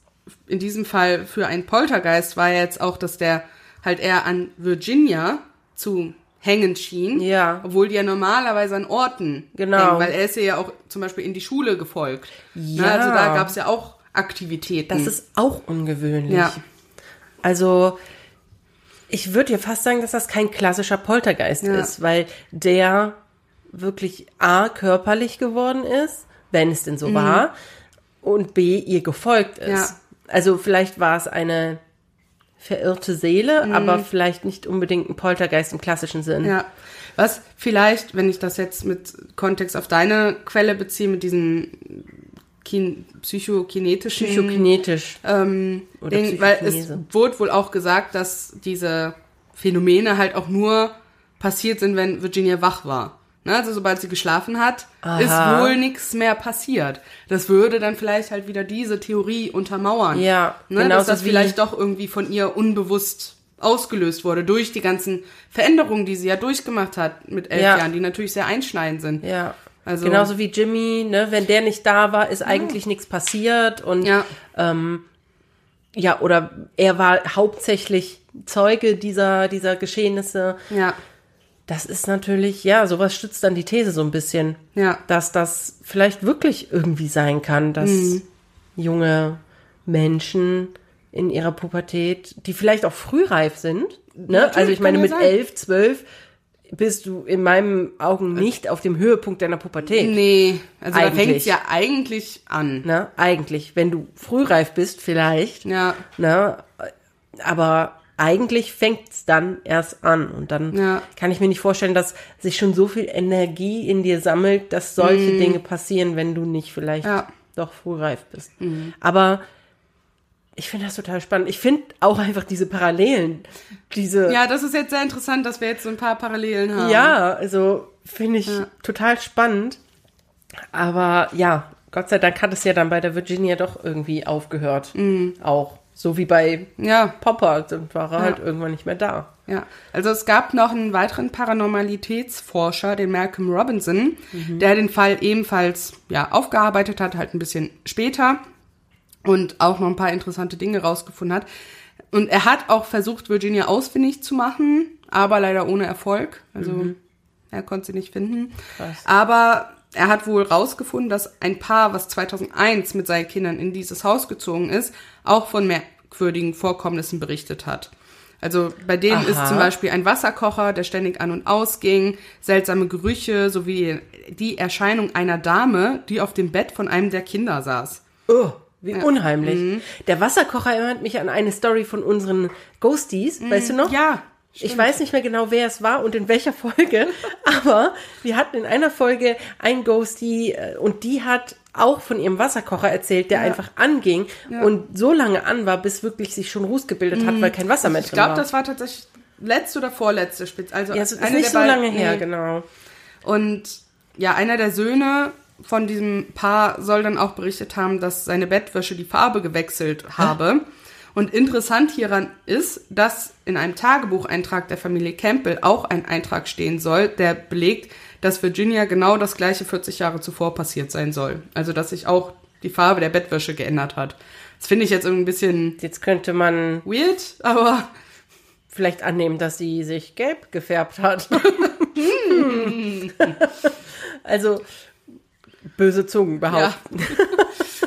in diesem Fall für einen Poltergeist war ja jetzt auch, dass der halt eher an Virginia zu hängen schien.
Ja.
Obwohl die ja normalerweise an Orten
Genau.
hängen, weil er ist ja auch zum Beispiel in die Schule gefolgt.
Ja.
Ne, also da gab es ja auch Aktivitäten.
Das ist auch ungewöhnlich.
Ja.
Also, ich würde ja fast sagen, dass das kein klassischer Poltergeist
Ja.
ist, weil der wirklich A, körperlich geworden ist, wenn es denn so war, und B, ihr gefolgt ist.
Mhm. Ja.
Also vielleicht war es eine verirrte Seele,
Mhm.
aber vielleicht nicht unbedingt ein Poltergeist im klassischen Sinn.
Ja. Was vielleicht, wenn ich das jetzt mit Kontext auf deine Quelle beziehe, mit diesen kin psychokinetischen
Psychokinetisch.
ähm,
Oder
Ding, weil es wurde wohl auch gesagt, dass diese Phänomene halt auch nur passiert sind, wenn Virginia wach war. Ne? Also sobald sie geschlafen hat,
Aha.
ist wohl nichts mehr passiert. Das würde dann vielleicht halt wieder diese Theorie untermauern.
Ja,
ne? dass das vielleicht doch irgendwie von ihr unbewusst ausgelöst wurde durch die ganzen Veränderungen, die sie ja durchgemacht hat mit elf
Ja.
Jahren, die natürlich sehr einschneidend sind.
Ja.
Also-
Genauso wie Jimmy, ne, wenn der nicht da war, ist eigentlich nichts passiert und
Ja.
ja, oder er war hauptsächlich Zeuge dieser, dieser Geschehnisse.
Ja.
Das ist natürlich, ja, sowas stützt dann die These so ein bisschen,
Ja.
dass das vielleicht wirklich irgendwie sein kann, dass
Mhm.
junge Menschen in ihrer Pubertät, die vielleicht auch frühreif sind, ne?
Natürlich,
Also ich meine, mit
sein.
elf, zwölf bist du in meinen Augen nicht auf dem Höhepunkt deiner Pubertät.
Nee, also da
Eigentlich.
fängt es ja eigentlich an.
Ne? Eigentlich, wenn du frühreif bist, vielleicht.
Ja.
Ne? Aber eigentlich fängt's dann erst an. Und dann
Ja.
kann ich mir nicht vorstellen, dass sich schon so viel Energie in dir sammelt, dass solche Dinge passieren, wenn du nicht vielleicht
Mhm. Ja. Mhm.
doch frühreif bist. Aber ich finde das total spannend. Ich finde auch einfach diese Parallelen, diese
Ja, das ist jetzt sehr interessant, dass wir jetzt so ein paar Parallelen haben.
Ja, also finde ich
Ja.
total spannend. Aber ja, Gott sei Dank hat es ja dann bei der Virginia doch irgendwie aufgehört.
Mhm.
Auch. So wie bei
Ja,
Popper, dann war er halt irgendwann nicht mehr da.
ja. Also es gab noch einen weiteren Paranormalitätsforscher, den Malcolm Robinson, der den Fall ebenfalls ja aufgearbeitet hat, halt ein bisschen später und auch noch ein paar interessante Dinge rausgefunden hat. Und er hat auch versucht, Virginia ausfindig zu machen, aber leider ohne Erfolg. Also er konnte sie nicht finden.
Krass.
Aber er hat wohl rausgefunden, dass ein Paar, was 2001 mit seinen Kindern in dieses Haus gezogen ist, auch von merkwürdigen Vorkommnissen berichtet hat. Also bei denen
Aha.
ist zum Beispiel ein Wasserkocher, der ständig an und ausging, seltsame Gerüche sowie die Erscheinung einer Dame, die auf dem Bett von einem der Kinder saß.
Oh, wie unheimlich.
Mhm.
Der Wasserkocher erinnert mich an eine Story von unseren Ghosties, weißt du noch?
Mhm. Ja,
Ich weiß nicht mehr genau, wer es war und in welcher Folge, [laughs] aber wir hatten in einer Folge ein Ghostie äh, und die hat auch von ihrem Wasserkocher erzählt, der einfach anging und so lange an war, bis wirklich sich schon Ruß gebildet hat, weil kein Wasser mehr
Mhm. Ich
drin
glaube,
war.
das war tatsächlich letzte oder vorletzte Spitze. Also
ja, es ist nicht so lange her,
nee.
genau.
Und ja, einer der Söhne von diesem Paar soll dann auch berichtet haben, dass seine Bettwäsche die Farbe gewechselt habe. Und interessant hieran ist, dass in einem Tagebucheintrag der Familie Campbell auch ein Eintrag stehen soll, der belegt, dass Virginia genau das gleiche 40 Jahre zuvor passiert sein soll. Also dass sich auch die Farbe der Bettwäsche geändert hat. Das finde ich jetzt irgendwie ein bisschen
Jetzt könnte man
weird, aber
vielleicht annehmen, dass sie sich gelb gefärbt hat. [laughs] also böse Zungen behaupten.
Ja.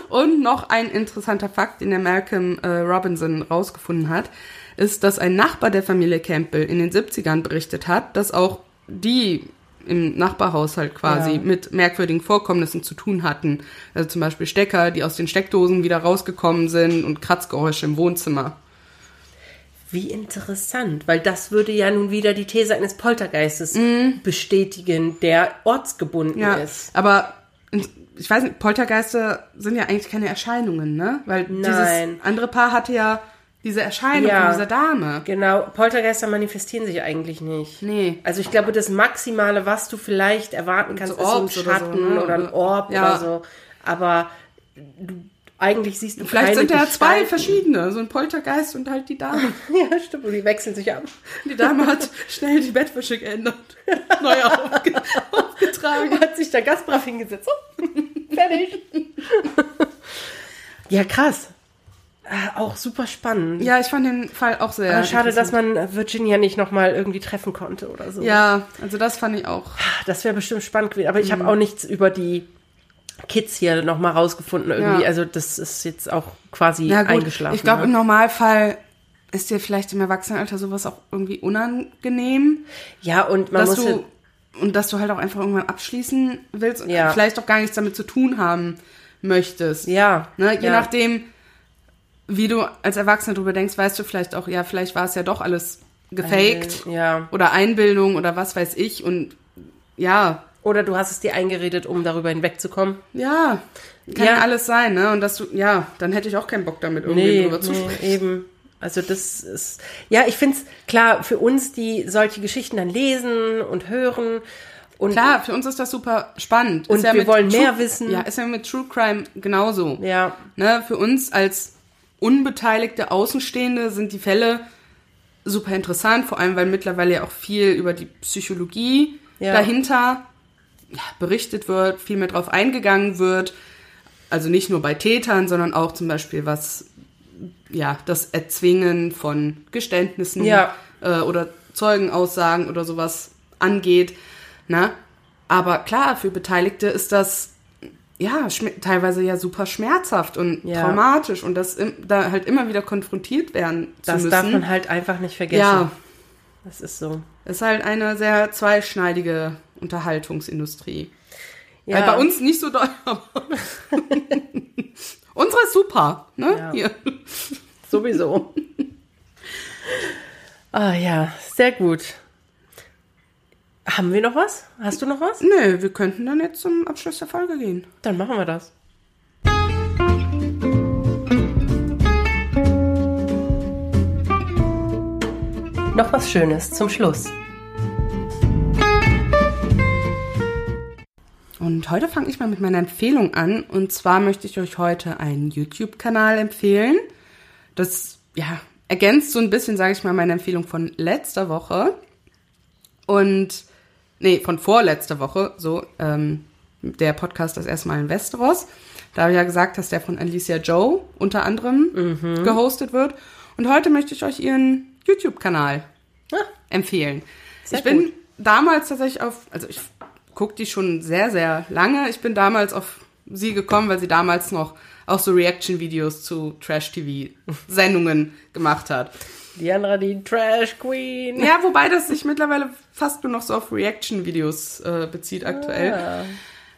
Und noch ein interessanter Fakt, den der Malcolm äh, Robinson rausgefunden hat, ist, dass ein Nachbar der Familie Campbell in den 70ern berichtet hat, dass auch die im Nachbarhaushalt quasi
Ja.
mit merkwürdigen Vorkommnissen zu tun hatten. Also zum Beispiel Stecker, die aus den Steckdosen wieder rausgekommen sind und Kratzgeräusche im Wohnzimmer.
Wie interessant, weil das würde ja nun wieder die These eines Poltergeistes bestätigen, der ortsgebunden.
Ja,
ist.
aber ich weiß nicht, Poltergeister sind ja eigentlich keine Erscheinungen, ne? Weil
Nein.
dieses andere Paar hatte ja diese Erscheinung
Ja.
von dieser Dame.
Genau, Poltergeister manifestieren sich eigentlich nicht.
Nee.
Also ich glaube, das Maximale, was du vielleicht erwarten kannst,
So
ist ein
Orbs oder so,
Schatten
ne?
oder ein Orb
Ja.
oder so. Aber du, eigentlich siehst du
Vielleicht
keine
sind zwei
Gestalten.
verschiedene, so ein Poltergeist und halt die Dame. [laughs]
Ja, stimmt, und die wechseln sich ab.
Die Dame hat schnell die Bettwäsche geändert, [laughs] neu aufge aufgetragen.
Hat sich da ganz brav hingesetzt. So, fertig. ja, krass. Äh, auch super spannend.
Ja, ich fand den Fall auch sehr.
Aber schade, dass man Virginia nicht nochmal irgendwie treffen konnte oder so.
Ja, also das fand ich auch.
Das wäre bestimmt spannend gewesen. Aber ich
Mhm.
habe auch nichts über die Kids hier nochmal rausgefunden irgendwie.
Ja.
Also das ist jetzt auch quasi
Ja,
eingeschlafen.
Ich glaube,
ne?
im Normalfall ist dir vielleicht im Erwachsenenalter sowas auch irgendwie unangenehm.
Ja, und man
dass
muss
du und dass du halt auch einfach irgendwann abschließen willst und
Ja.
vielleicht auch gar nichts damit zu tun haben möchtest.
ja,
Ne? Je
ja.
nachdem, wie du als Erwachsener drüber denkst, weißt du vielleicht auch, ja, vielleicht war es ja doch alles gefaked
Äh, ja.
oder Einbildung oder was weiß ich und ja,
Oder du hast es dir eingeredet, um darüber hinwegzukommen.
ja, kann
Ja.
alles sein, ne? Und dass du, ja, dann hätte ich auch keinen Bock damit irgendwie
Nee,
drüber zu
nee,
sprechen.
eben. Also das ist, ja, ich finde es klar, für uns, die solche Geschichten dann lesen und hören und
Klar, für uns ist das super spannend.
Und
ja
wir wollen
True,
mehr wissen.
Ja, ist ja mit True Crime genauso.
ja,
Ne, für uns als unbeteiligte Außenstehende sind die Fälle super interessant, vor allem weil mittlerweile ja auch viel über die Psychologie
Ja.
dahinter berichtet wird, viel mehr drauf eingegangen wird. Also nicht nur bei Tätern, sondern auch zum Beispiel was ja das Erzwingen von Geständnissen
Ja.
äh, oder Zeugenaussagen oder sowas angeht. Ne? Aber klar, für Beteiligte ist das ja teilweise ja super schmerzhaft und
Ja.
traumatisch und das da halt immer wieder konfrontiert werden zu
das
müssen.
darf man halt einfach nicht vergessen.
ja,
Das ist so.
ist halt eine sehr zweischneidige Unterhaltungsindustrie.
Ja.
Weil bei uns nicht so doll. [laughs] Unsere ist super, ne?
Ja.
Hier.
Sowieso. ah ja, sehr gut. Haben wir noch was? Hast du noch was?
Nö, wir könnten dann jetzt zum Abschluss der Folge gehen.
Dann machen wir das. Noch was Schönes zum Schluss.
Und heute fange ich mal mit meiner Empfehlung an. Und zwar möchte ich euch heute einen YouTube-Kanal empfehlen. Das, ja, ergänzt so ein bisschen, sage ich mal, meine Empfehlung von letzter Woche. Und, nee, von vorletzter Woche, so, ähm, der Podcast das erstmal in Westeros. Da habe ich ja gesagt, dass der von Alicia Joe unter anderem gehostet wird. Und heute möchte ich euch ihren YouTube-Kanal
Ah,
empfehlen.
Sehr
ich bin
gut.
damals tatsächlich auf, also ich gucke die schon sehr, sehr lange. Ich bin damals auf sie gekommen, weil sie damals noch auch so Reaction-Videos zu Trash-TV-Sendungen [laughs] gemacht hat.
Diandra, die Trash Queen.
Ja, wobei das sich mittlerweile fast nur noch so auf Reaction-Videos äh, bezieht aktuell.
Ah.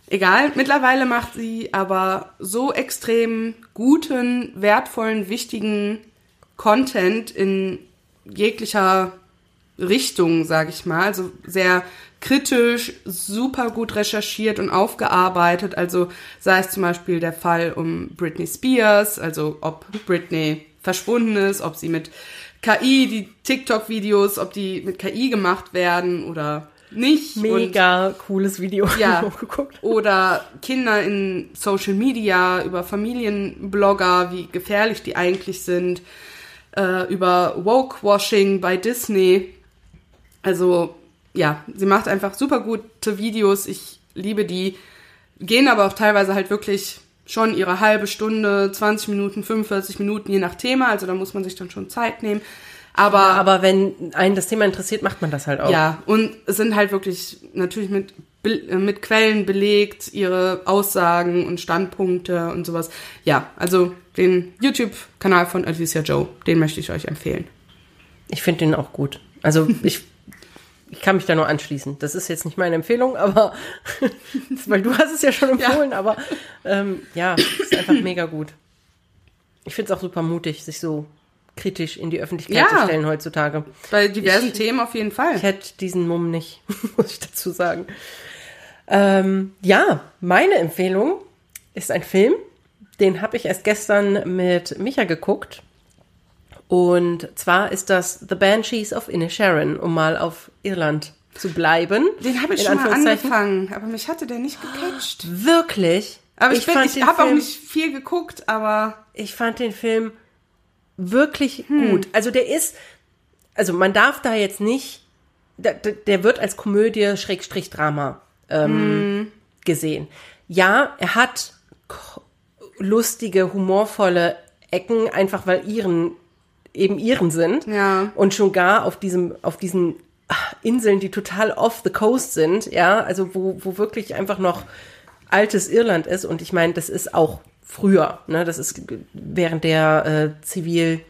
Egal, mittlerweile macht sie aber so extrem guten, wertvollen, wichtigen Content in jeglicher Richtung, sage ich mal. Also sehr kritisch, super gut recherchiert und aufgearbeitet. Also sei es zum Beispiel der Fall um Britney Spears, also ob Britney verschwunden ist, ob sie mit KI, die TikTok-Videos, ob die mit KI gemacht werden oder nicht. Und
Mega cooles Video. [laughs]
Ja.
hochgeguckt.
oder Kinder in Social Media, über Familienblogger, wie gefährlich die eigentlich sind. äh, über Woke-Washing bei Disney. Also ja, sie macht einfach super gute Videos. Ich liebe die. Gehen aber auch teilweise halt wirklich schon ihre halbe Stunde, 20 Minuten, 45 Minuten, je nach Thema. Also da muss man sich dann schon Zeit nehmen. Aber,
Ja, aber wenn einen das Thema interessiert, macht man das halt auch.
ja, und es sind halt wirklich natürlich mit, äh, mit Quellen belegt, ihre Aussagen und Standpunkte und sowas. Ja, also den YouTube-Kanal von Alicia Joe, den möchte ich euch empfehlen.
Ich finde den auch gut. Also ich, ich kann mich da nur anschließen. Das ist jetzt nicht meine Empfehlung, aber [laughs] weil du hast es ja schon empfohlen, aber ähm, ja, ist einfach mega gut. Ich finde es auch super mutig, sich so kritisch in die Öffentlichkeit
Ja.
zu stellen heutzutage.
Bei diversen
Ich-
Themen auf jeden Fall.
Ich hätte diesen Mumm nicht, [laughs] muss ich dazu sagen. Ähm, ja, meine Empfehlung ist ein Film, den habe ich erst gestern mit Micha geguckt. Und zwar ist das The Banshees of Inisherin, um mal auf Irland zu bleiben.
Den habe ich schon mal angefangen, aber mich hatte der nicht gecatcht. [gasps]
Wirklich.
Aber ich, bin- ich
den
habe auch nicht viel geguckt, aber
ich fand den Film wirklich
Hm.
gut. Also der ist, also man darf da jetzt nicht, der, der- wird als Komödie Schrägstrich Drama ähm,
Hm.
gesehen. Ja, er hat lustige, humorvolle Ecken, einfach weil ihren eben ihren sind.
Ja.
Und schon gar auf diesem, auf diesen ah, Inseln, die total off the coast sind, ja, also wo, wo wirklich einfach noch altes Irland ist. Und ich meine, das ist auch früher, ne? Das ist während der äh, Zivil,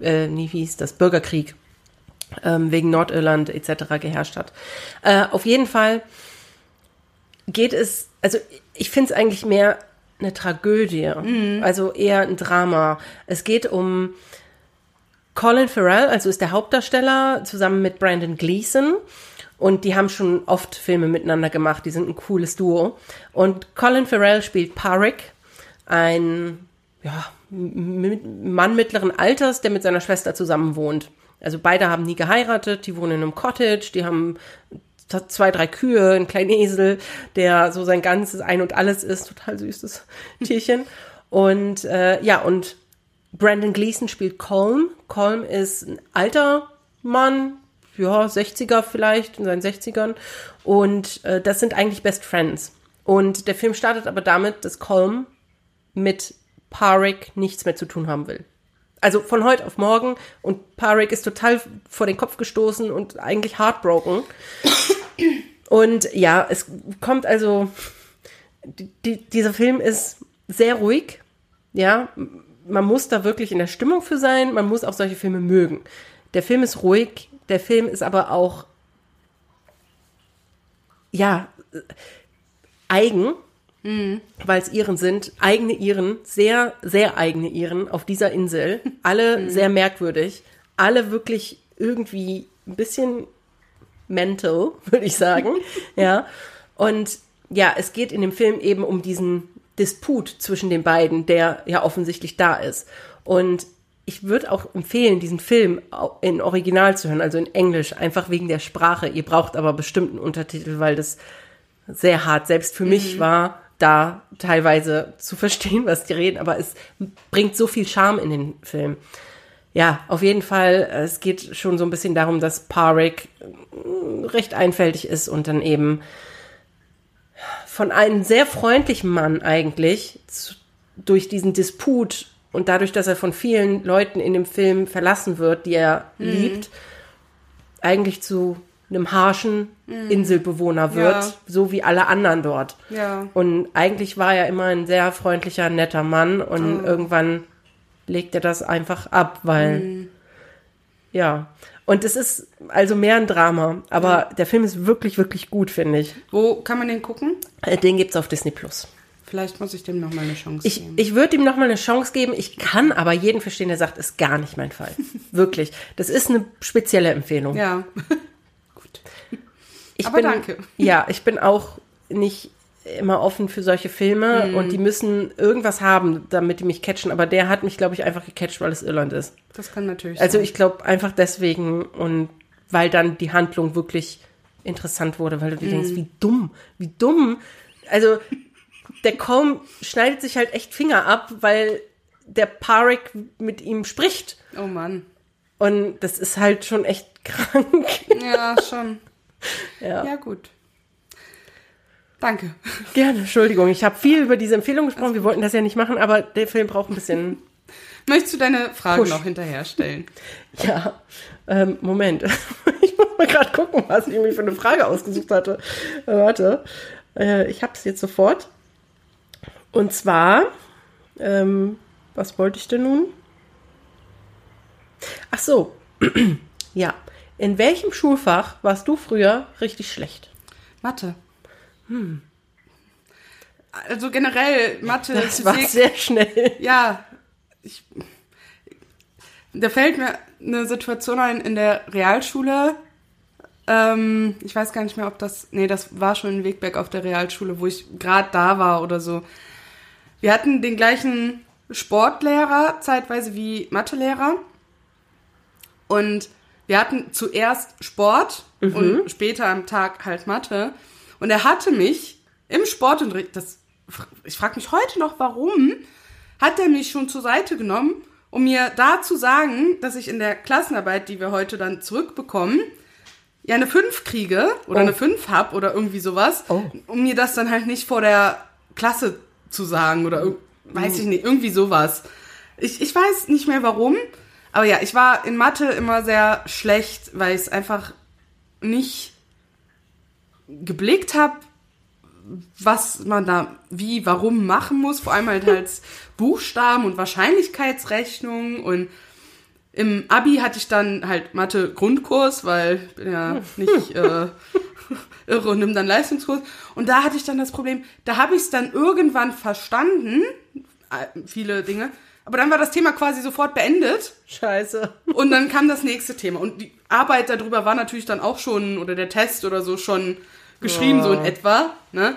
äh, nie wie hieß das, Bürgerkrieg ähm, wegen Nordirland etc. geherrscht hat. Äh, auf jeden Fall geht es, also ich finde es eigentlich mehr eine Tragödie, also eher ein Drama. Es geht um Colin Farrell, also ist der Hauptdarsteller, zusammen mit Brandon Gleeson. Und die haben schon oft Filme miteinander gemacht. Die sind ein cooles Duo. Und Colin Farrell spielt Parik, ein ja, Mann mittleren Alters, der mit seiner Schwester zusammen wohnt. Also beide haben nie geheiratet, die wohnen in einem Cottage, die haben zwei, drei Kühe, einen kleinen Esel, der so sein ganzes Ein und Alles ist. Total süßes [laughs] Tierchen. Und äh, ja, und Brandon Gleeson spielt Colm. Colm ist ein alter Mann, ja, 60er vielleicht, in seinen 60ern. Und äh, das sind eigentlich Best Friends. Und der Film startet aber damit, dass Colm mit Parik nichts mehr zu tun haben will. Also von heute auf morgen und Parik ist total vor den Kopf gestoßen und eigentlich heartbroken. Und ja, es kommt also, die, dieser Film ist sehr ruhig, ja, man muss da wirklich in der Stimmung für sein, man muss auch solche Filme mögen. Der Film ist ruhig, der Film ist aber auch, ja, eigen, weil es Iren sind, eigene Iren, sehr, sehr eigene Iren auf dieser Insel, alle [laughs] sehr merkwürdig, alle wirklich irgendwie ein bisschen mental, [laughs] würde ich sagen, [laughs] ja, und ja, es geht in dem Film eben um diesen Disput zwischen den beiden, der ja offensichtlich da ist. Und ich würde auch empfehlen, diesen Film in Original zu hören, also in Englisch, einfach wegen der Sprache. Ihr braucht aber bestimmten Untertitel, weil das sehr hart selbst für mich war, da teilweise zu [laughs] verstehen, was die reden, aber es bringt so viel Charme in den Film. Ja, auf jeden Fall, es geht schon so ein bisschen darum, dass Parik äh, recht einfältig ist und dann eben von einem sehr freundlichen Mann eigentlich zu, durch diesen Disput und dadurch, dass er von vielen Leuten in dem Film verlassen wird, die er liebt, eigentlich zu einem harschen Inselbewohner wird,
Ja.
so wie alle anderen dort.
Ja.
Und eigentlich war er immer ein sehr freundlicher, netter Mann und irgendwann legt er das einfach ab, weil ja. Und es ist also mehr ein Drama, aber der Film ist wirklich, wirklich gut, finde ich.
wo kann man den gucken?
Äh, Den gibt's auf Disney Plus.
Vielleicht muss ich dem noch mal eine Chance
Ich,
geben.
ich würde ihm noch mal eine Chance geben. Ich kann aber jeden verstehen, der sagt, ist gar nicht mein Fall. [laughs] Wirklich. Das ist eine spezielle Empfehlung.
ja. [laughs] Gut.
ich
aber
bin,
danke.
Ja, ich bin auch nicht immer offen für solche Filme
Mhm.
und die müssen irgendwas haben, damit die mich catchen. Aber der hat mich, glaube ich, einfach gecatcht, weil es Irland ist.
Das kann natürlich
Also
sein.
ich glaube einfach deswegen und weil dann die Handlung wirklich interessant wurde, weil du dir
Mhm.
denkst, wie dumm, wie dumm. Also der Colm schneidet sich halt echt Finger ab, weil der Parik mit ihm spricht.
Oh Mann.
Und das ist halt schon echt [laughs] krank.
Ja, schon.
Ja.
Ja, gut. Danke.
Gerne, Entschuldigung. Ich habe viel über diese Empfehlung gesprochen. Wir wollten das ja nicht machen, aber der Film braucht ein bisschen. [laughs]
Möchtest du deine Frage
Push.
noch hinterher stellen?
Ja, ähm, Moment. [laughs] Ich muss mal gerade gucken, was ich mir für eine Frage ausgesucht hatte. Äh, warte, äh, ich habe es jetzt sofort. Und zwar, ähm, was wollte ich denn nun? Ach so, [clears throat] ja. In welchem Schulfach warst du früher richtig schlecht?
Mathe. Also generell Mathe,
Das war
Physik,
sehr schnell.
ja, ich, da fällt mir eine Situation ein in der Realschule. Ähm, ich weiß gar nicht mehr, ob das, nee, das war schon in Wegberg auf der Realschule, wo ich gerade da war oder so. Wir hatten den gleichen Sportlehrer, zeitweise wie Mathelehrer. Und wir hatten zuerst Sport und später am Tag halt Mathe. Und er hatte mich im Sportunterricht, das, ich frage mich heute noch, warum, hat er mich schon zur Seite genommen, um mir da zu sagen, dass ich in der Klassenarbeit, die wir heute dann zurückbekommen, ja eine 5 kriege oder
Oh.
eine 5 hab oder irgendwie sowas,
Oh.
um mir das dann halt nicht vor der Klasse zu sagen oder weiß ich nicht, irgendwie sowas. Ich, ich weiß nicht mehr warum, aber ja, ich war in Mathe immer sehr schlecht, weil ich es einfach nicht geblickt habe, was man da wie, warum machen muss, vor allem halt als [laughs] Buchstaben und Wahrscheinlichkeitsrechnung und im Abi hatte ich dann halt Mathe Grundkurs, weil ich bin ja [laughs] nicht äh, [laughs] irre und nimm dann Leistungskurs. Und da hatte ich dann das Problem, da habe ich es dann irgendwann verstanden, äh, viele Dinge, aber dann war das Thema quasi sofort beendet
Scheiße.
und dann kam das nächste Thema. Und die Arbeit darüber war natürlich dann auch schon, oder der Test oder so schon geschrieben, so in etwa. Ne?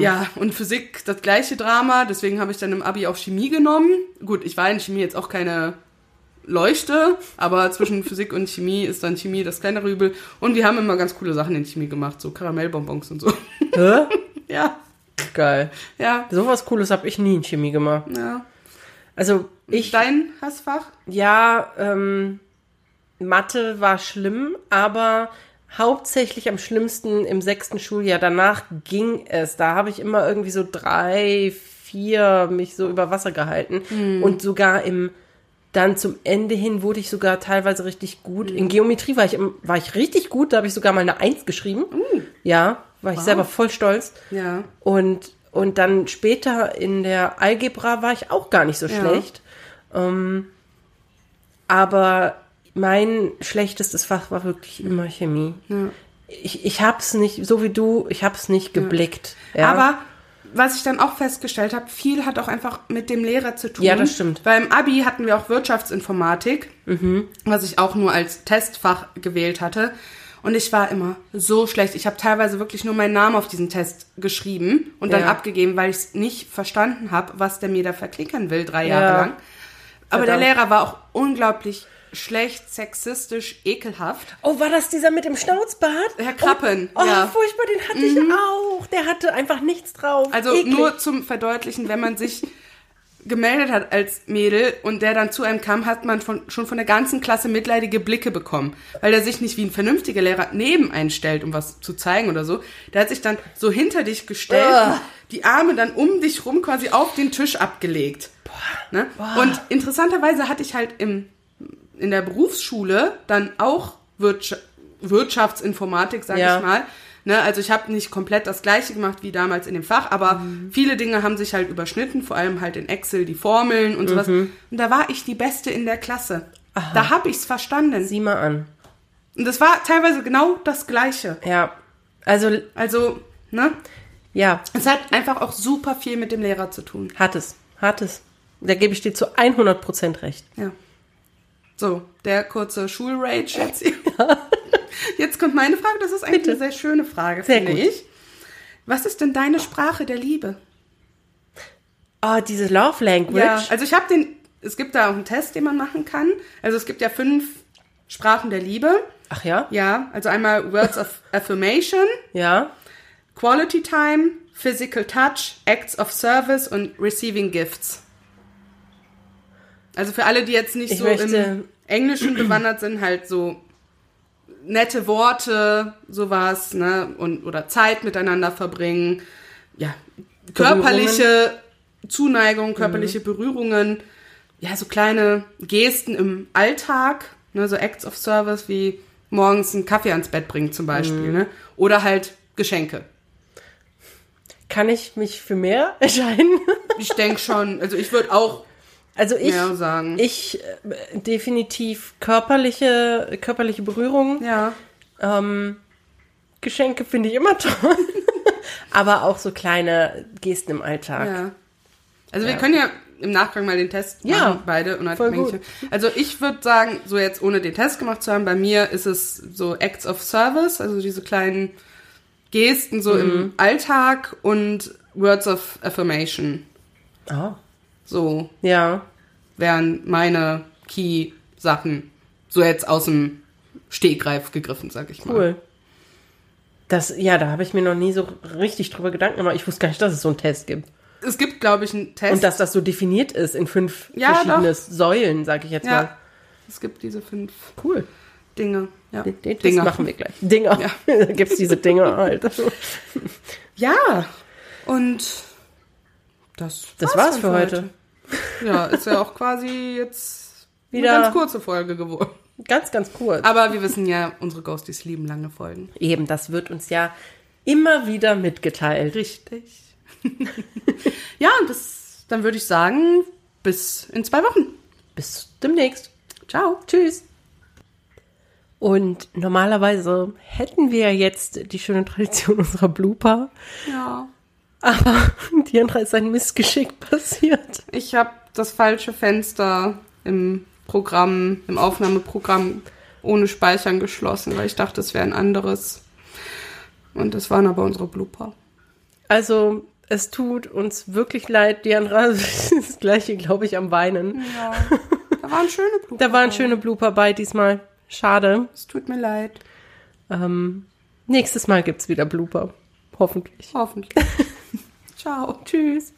Ja, und Physik das gleiche Drama, deswegen habe ich dann im Abi auch Chemie genommen. Gut, ich war in Chemie jetzt auch keine Leuchte, aber zwischen [laughs] Physik und Chemie ist dann Chemie das kleinere Übel. Und wir haben immer ganz coole Sachen in Chemie gemacht, so Karamellbonbons und so.
Hä? [laughs]
ja,
Geil.
ja,
So was Cooles habe ich nie in Chemie gemacht.
ja.
Also ich,
Dein Hassfach?
ja, ähm, Mathe war schlimm, aber hauptsächlich am schlimmsten im sechsten Schuljahr. Danach ging es. Da habe ich immer irgendwie so drei, vier mich so über Wasser gehalten. Und sogar im, dann zum Ende hin wurde ich sogar teilweise richtig gut. In Geometrie war ich, war ich richtig gut. Da habe ich sogar mal eine Eins geschrieben. Ja, war ich selber voll stolz.
Ja.
Und, und dann später in der Algebra war ich auch gar nicht so
Ja.
schlecht. Ähm, aber mein schlechtestes Fach war wirklich immer Chemie. Ich, ich hab's nicht, so wie du, ich hab's nicht geblickt. Ja.
Aber was ich dann auch festgestellt habe, viel hat auch einfach mit dem Lehrer zu tun.
Ja, das stimmt.
Weil im Abi hatten wir auch Wirtschaftsinformatik,
Mhm.
was ich auch nur als Testfach gewählt hatte. Und ich war immer so schlecht. Ich habe teilweise wirklich nur meinen Namen auf diesen Test geschrieben und dann
Ja.
abgegeben, weil ich es nicht verstanden habe, was der mir da verklickern will, drei
Ja.
Jahre lang. Aber der
Verdammt.
Lehrer war auch unglaublich schlecht, sexistisch, ekelhaft.
oh, war das dieser mit dem Schnauzbart?
Herr Krappen,
Oh, oh
ja.
furchtbar, den hatte ich auch. Der hatte einfach nichts drauf.
Also
Eklig.
nur zum Verdeutlichen, wenn man sich gemeldet hat als Mädel und der dann zu einem kam, hat man von, schon von der ganzen Klasse mitleidige Blicke bekommen, weil der sich nicht wie ein vernünftiger Lehrer neben einstellt, um was zu zeigen oder so. Der hat sich dann so hinter dich gestellt, und die Arme dann um dich rum quasi auf den Tisch abgelegt. Ne? Und interessanterweise hatte ich halt im, in der Berufsschule dann auch Wirtschaft, Wirtschaftsinformatik, sag
Ja.
ich mal. Ne, also ich habe nicht komplett das gleiche gemacht wie damals in dem Fach, aber viele Dinge haben sich halt überschnitten, vor allem halt in Excel, die Formeln und sowas. Und da war ich die Beste in der Klasse. Da habe ich's verstanden.
Sieh mal an.
Und das war teilweise genau das Gleiche.
Ja. Also,
Also, ne?
ja,
Es hat einfach auch super viel mit dem Lehrer zu tun.
hat es. Hat es. Da gebe ich dir zu 100% recht.
Ja. So, der kurze Schulrage [laughs] jetzt hier. Jetzt kommt meine Frage, das ist eigentlich
Bitte.
eine sehr schöne Frage,
Sehr
finde
gut.
ich. Was ist denn deine Sprache der Liebe?
Oh, diese Love Language.
Ja, also ich habe den, es gibt da auch einen Test, den man machen kann. Also es gibt ja fünf Sprachen der Liebe.
Ach ja?
Ja, also einmal Words of [laughs] Affirmation,
Ja.
Quality Time, Physical Touch, Acts of Service und Receiving Gifts. Also für alle, die jetzt nicht
Ich
so
möchte-
im Englischen bewandert sind, halt so nette Worte, sowas, ne? Und, oder Zeit miteinander verbringen. Ja, körperliche Zuneigung, körperliche Berührungen. Ja, so kleine Gesten im Alltag, ne? So Acts of Service wie morgens einen Kaffee ans Bett bringen zum Beispiel, ne? Oder halt Geschenke.
Kann ich mich für mehr [laughs] entscheiden?
Ich denke schon, also ich würde auch
Also ich, ich äh, definitiv körperliche, körperliche Berührung.
ja.
Ähm, Geschenke finde ich immer toll. [laughs] Aber auch so kleine Gesten im Alltag.
Ja. Also wir
Ja.
können ja im Nachgang mal den Test
Ja,
machen, beide. Und halt
voll gut.
Also ich würde sagen, so jetzt ohne den Test gemacht zu haben, bei mir ist es so Acts of Service, also diese kleinen Gesten so
Mhm.
im Alltag und Words of Affirmation.
Oh.
So
Ja.
wären meine Key-Sachen. So jetzt aus dem Stegreif gegriffen, sag ich mal.
Cool. Das, ja, da habe ich mir noch nie so richtig drüber Gedanken gemacht. Ich wusste gar nicht, dass es so einen Test gibt.
Es gibt, glaube ich, einen Test.
Und dass das so definiert ist in fünf
Ja,
verschiedene Säulen, sage ich jetzt mal.
ja, es gibt diese fünf
Cool.
Dinge. Ja.
Den, den Test
Dinger.
machen wir gleich. Dinger.
Ja. [laughs]
da gibt's diese Dinger halt. [laughs]
Ja, und das,
Das war's für heute.
Ja, ist ja auch quasi jetzt
Wieder-
eine ganz kurze Folge geworden.
Ganz, ganz kurz.
Aber wir wissen ja, unsere Ghosties lieben lange Folgen.
Eben, das wird uns ja immer wieder mitgeteilt.
Richtig. [laughs] ja, und das, dann würde ich sagen, bis in zwei Wochen.
Bis demnächst.
Ciao.
Tschüss. Und normalerweise hätten wir jetzt die schöne Tradition [laughs] unserer Blooper,
Ja.
Aber [laughs] Diandra ist ein Missgeschick passiert.
Ich habe das falsche Fenster im Programm, im Aufnahmeprogramm ohne Speichern geschlossen, weil ich dachte, es wäre ein anderes. Und das waren aber unsere Blooper.
Also, es tut uns wirklich leid, Diandra [laughs] ist das gleiche, glaube ich, am Weinen.
Ja, da waren schöne Blooper.
Da waren schöne Blooper bei diesmal. Schade.
Es tut mir leid.
Ähm, nächstes Mal gibt's wieder Blooper. Hoffentlich.
Hoffentlich. Ciao.
Tschüss.